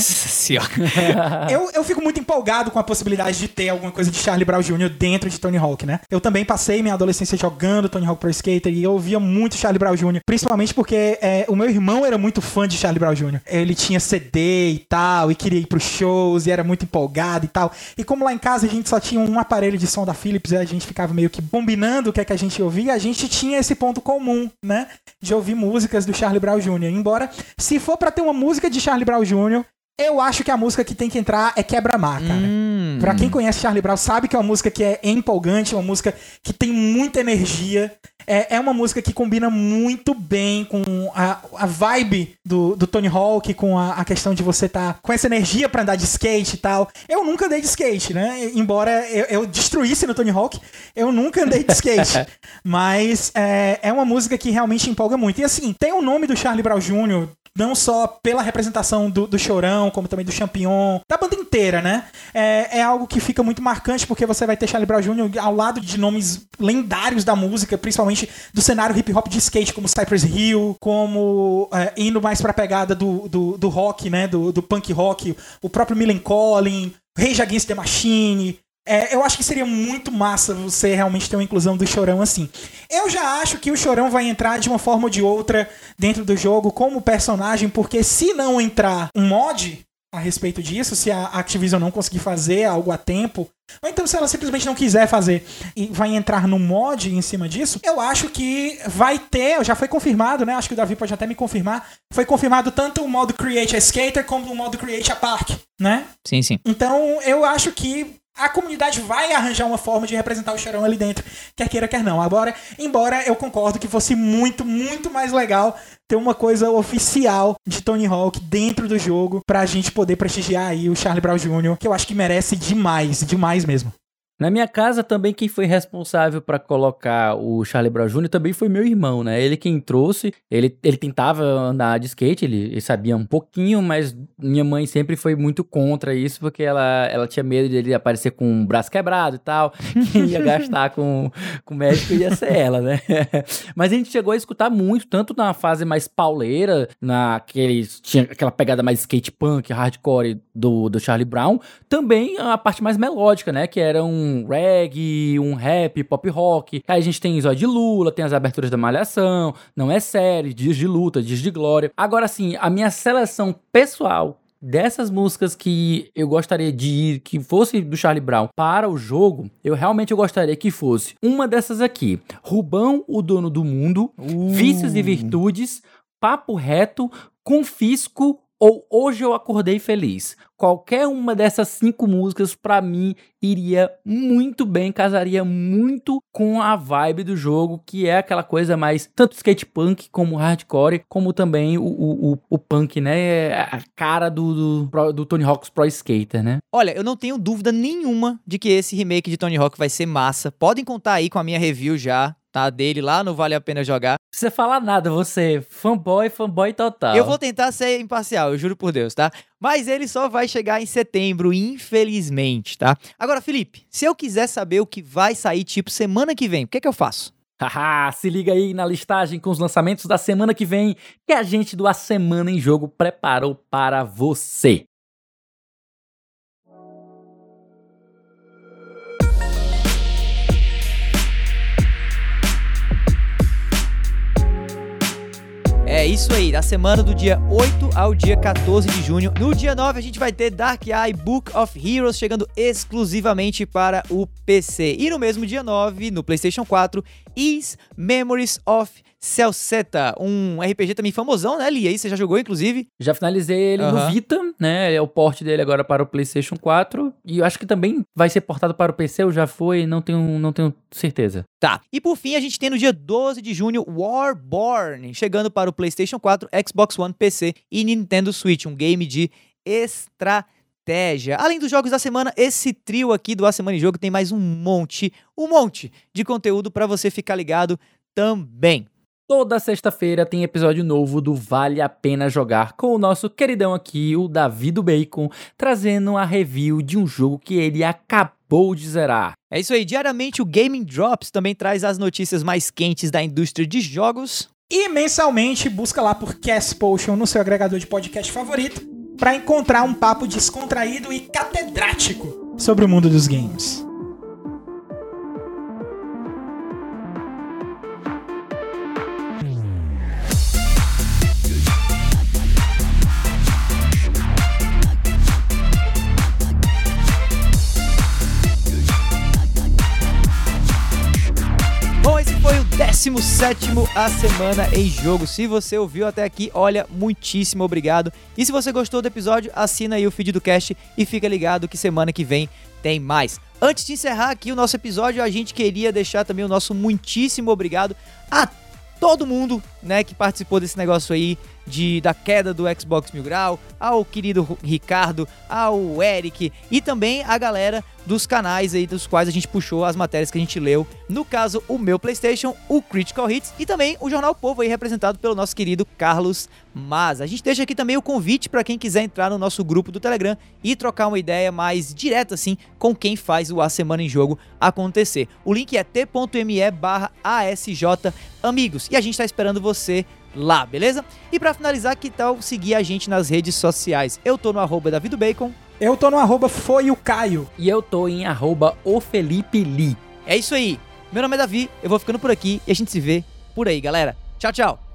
S3: Eu, eu fico muito empolgado com a possibilidade de ter alguma coisa de Charlie Brown Jr. dentro de Tony Hawk, né? Eu também passei minha adolescência jogando Tony Hawk Pro Skater e eu ouvia muito Charlie Brown Jr., principalmente porque é, o meu irmão era muito fã de Charlie Brown Jr. Ele tinha CD e tal, e queria ir pros shows, e era muito empolgado e tal. E como lá em casa a gente só tinha um aparelho de som da Philips, e a gente ficava meio que combinando o que é que a gente ouvia, a gente tinha esse ponto comum, né? De ouvir músicas do Charlie Brown Jr. Embora, se for pra ter uma música de Charlie Brown Jr., eu acho que a música que tem que entrar é Quebra-Mar, cara.
S1: Hum.
S3: Pra quem conhece Charlie Brown, sabe que é uma música que é empolgante, uma música que tem muita energia. É, é uma música que combina muito bem com a, a vibe do, do Tony Hawk, com a, a questão de você estar com essa energia pra andar de skate e tal. Eu nunca andei de skate, né? Embora eu, eu destruísse no Tony Hawk, eu nunca andei de skate. Mas é, é uma música que realmente empolga muito. E assim, tem o nome do Charlie Brown Jr., não só pela representação do, do Chorão, como também do Champignon, da banda inteira, né? É, é algo que fica muito marcante, porque você vai ter Charlie Brown Jr. ao lado de nomes lendários da música, principalmente do cenário hip hop de skate, como Cypress Hill, como é, indo mais pra pegada do, do, do rock, né? Do, do punk rock, o próprio Millen Collin, Rage Against the Machine, é, eu acho que seria muito massa você realmente ter uma inclusão do Chorão assim. Eu já acho que o Chorão vai entrar de uma forma ou de outra dentro do jogo como personagem, porque se não entrar um mod a respeito disso, se a Activision não conseguir fazer algo a tempo, ou então se ela simplesmente não quiser fazer e vai entrar no mod em cima disso, eu acho que vai ter, já foi confirmado, né? Acho que o Davi pode até me confirmar. Foi confirmado tanto o modo Create a Skater como o modo Create a Park, né?
S1: Sim, sim.
S3: Então, eu acho que a comunidade vai arranjar uma forma de representar o Chorão ali dentro, quer queira, quer não. Agora, embora eu concordo que fosse muito, muito mais legal ter uma coisa oficial de Tony Hawk dentro do jogo pra gente poder prestigiar aí o Charlie Brown Jr., que eu acho que merece demais, demais mesmo.
S2: Na minha casa também quem foi responsável pra colocar o Charlie Brown Jr. também foi meu irmão, né? Ele quem trouxe, ele, ele tentava andar de skate, ele, ele sabia um pouquinho, mas minha mãe sempre foi muito contra isso, porque ela, ela tinha medo dele aparecer com o braço quebrado e tal, quem ia gastar com, com o médico ia ser ela, né? mas a gente chegou a escutar muito, tanto na fase mais pauleira, naqueles, tinha aquela pegada mais skate punk, hardcore do, do Charlie Brown, também a parte mais melódica, né? Que era um reggae, um rap, pop rock. Aí a gente tem Zóio de Lula, tem as aberturas da Malhação, não é série, dias de luta, dias de glória. Agora sim, a minha seleção pessoal dessas músicas que eu gostaria de ir, que fosse do Charlie Brown para o jogo, eu realmente eu gostaria que fosse uma dessas aqui: Rubão, o dono do mundo, Vícios e Virtudes, Papo Reto, Confisco ou Hoje Eu Acordei Feliz. Qualquer uma dessas cinco músicas, pra mim, iria muito bem, casaria muito com a vibe do jogo, que é aquela coisa mais tanto skate punk como hardcore, como também o, o, o, o punk, né? A cara do, do, do Tony Hawk's Pro Skater, né?
S1: Olha, eu não tenho dúvida nenhuma de que esse remake de Tony Hawk vai ser massa. Podem contar aí com a minha review já. Tá? Dele lá no Vale a Pena Jogar.
S2: Não precisa falar nada, você, fanboy, fanboy total.
S1: Eu vou tentar ser imparcial, eu juro por Deus, tá? Mas ele só vai chegar em setembro, infelizmente, tá? Agora, Felipe, se eu quiser saber o que vai sair, tipo, semana que vem, o que é que eu faço?
S2: Haha, se liga aí na listagem com os lançamentos da semana que vem que a gente do A Semana em Jogo preparou para você.
S1: É isso aí, da semana do dia 8 ao dia 14 de junho. No dia 9 a gente vai ter Dark Eye Book of Heroes chegando exclusivamente para o PC. E no mesmo dia 9, no PlayStation 4, Is Memories of Celceta, um RPG também famosão, né, Lia? Aí você já jogou, inclusive?
S2: Já finalizei ele no
S1: Aham.
S2: Vita, né? É o porte dele agora para o PlayStation 4. E eu acho que também vai ser portado para o PC, ou já foi, não tenho, não tenho certeza.
S1: Tá. E por fim, a gente tem no dia 12 de junho Warborn, chegando para o PlayStation 4, Xbox One, PC e Nintendo Switch, um game de estratégia. Além dos jogos da semana, esse trio aqui do A Semana em Jogo tem mais um monte, um monte de conteúdo para você ficar ligado também.
S2: Toda sexta-feira tem episódio novo do Vale a Pena Jogar com o nosso queridão aqui, o Davi do Bacon, trazendo a review de um jogo que ele acabou de zerar.
S1: É isso aí, diariamente o Gaming Drops também traz as notícias mais quentes da indústria de jogos.
S3: E mensalmente busca lá por Cast Potion no seu agregador de podcast favorito para encontrar um papo descontraído e catedrático sobre o mundo dos games.
S1: 17º A Semana em Jogo. Se você ouviu até aqui, olha, muitíssimo obrigado. E se você gostou do episódio, assina aí o feed do cast e fica ligado que semana que vem tem mais. Antes de encerrar aqui o nosso episódio, a gente queria deixar também o nosso muitíssimo obrigado a todo mundo, né, que participou desse negócio aí de da queda do Xbox Mil Grau, ao querido Ricardo, ao Eric e também a galera dos canais aí dos quais a gente puxou as matérias que a gente leu. No caso, o meu PlayStation, o Critical Hits e também o Jornal Povo aí representado pelo nosso querido Carlos Mas. A gente deixa aqui também o convite para quem quiser entrar no nosso grupo do Telegram e trocar uma ideia mais direta assim com quem faz o A Semana em Jogo acontecer. O link é t.me barra ASJ Amigos. E a gente tá esperando você lá, beleza? E pra finalizar, que tal seguir a gente nas redes sociais? Eu tô no arroba Davido Bacon.
S3: Eu tô no arroba foi o Caio.
S2: E eu tô em arroba o Felipe Lee.
S1: É isso aí. Meu nome é Davi, eu vou ficando por aqui e a gente se vê por aí, galera. Tchau, tchau.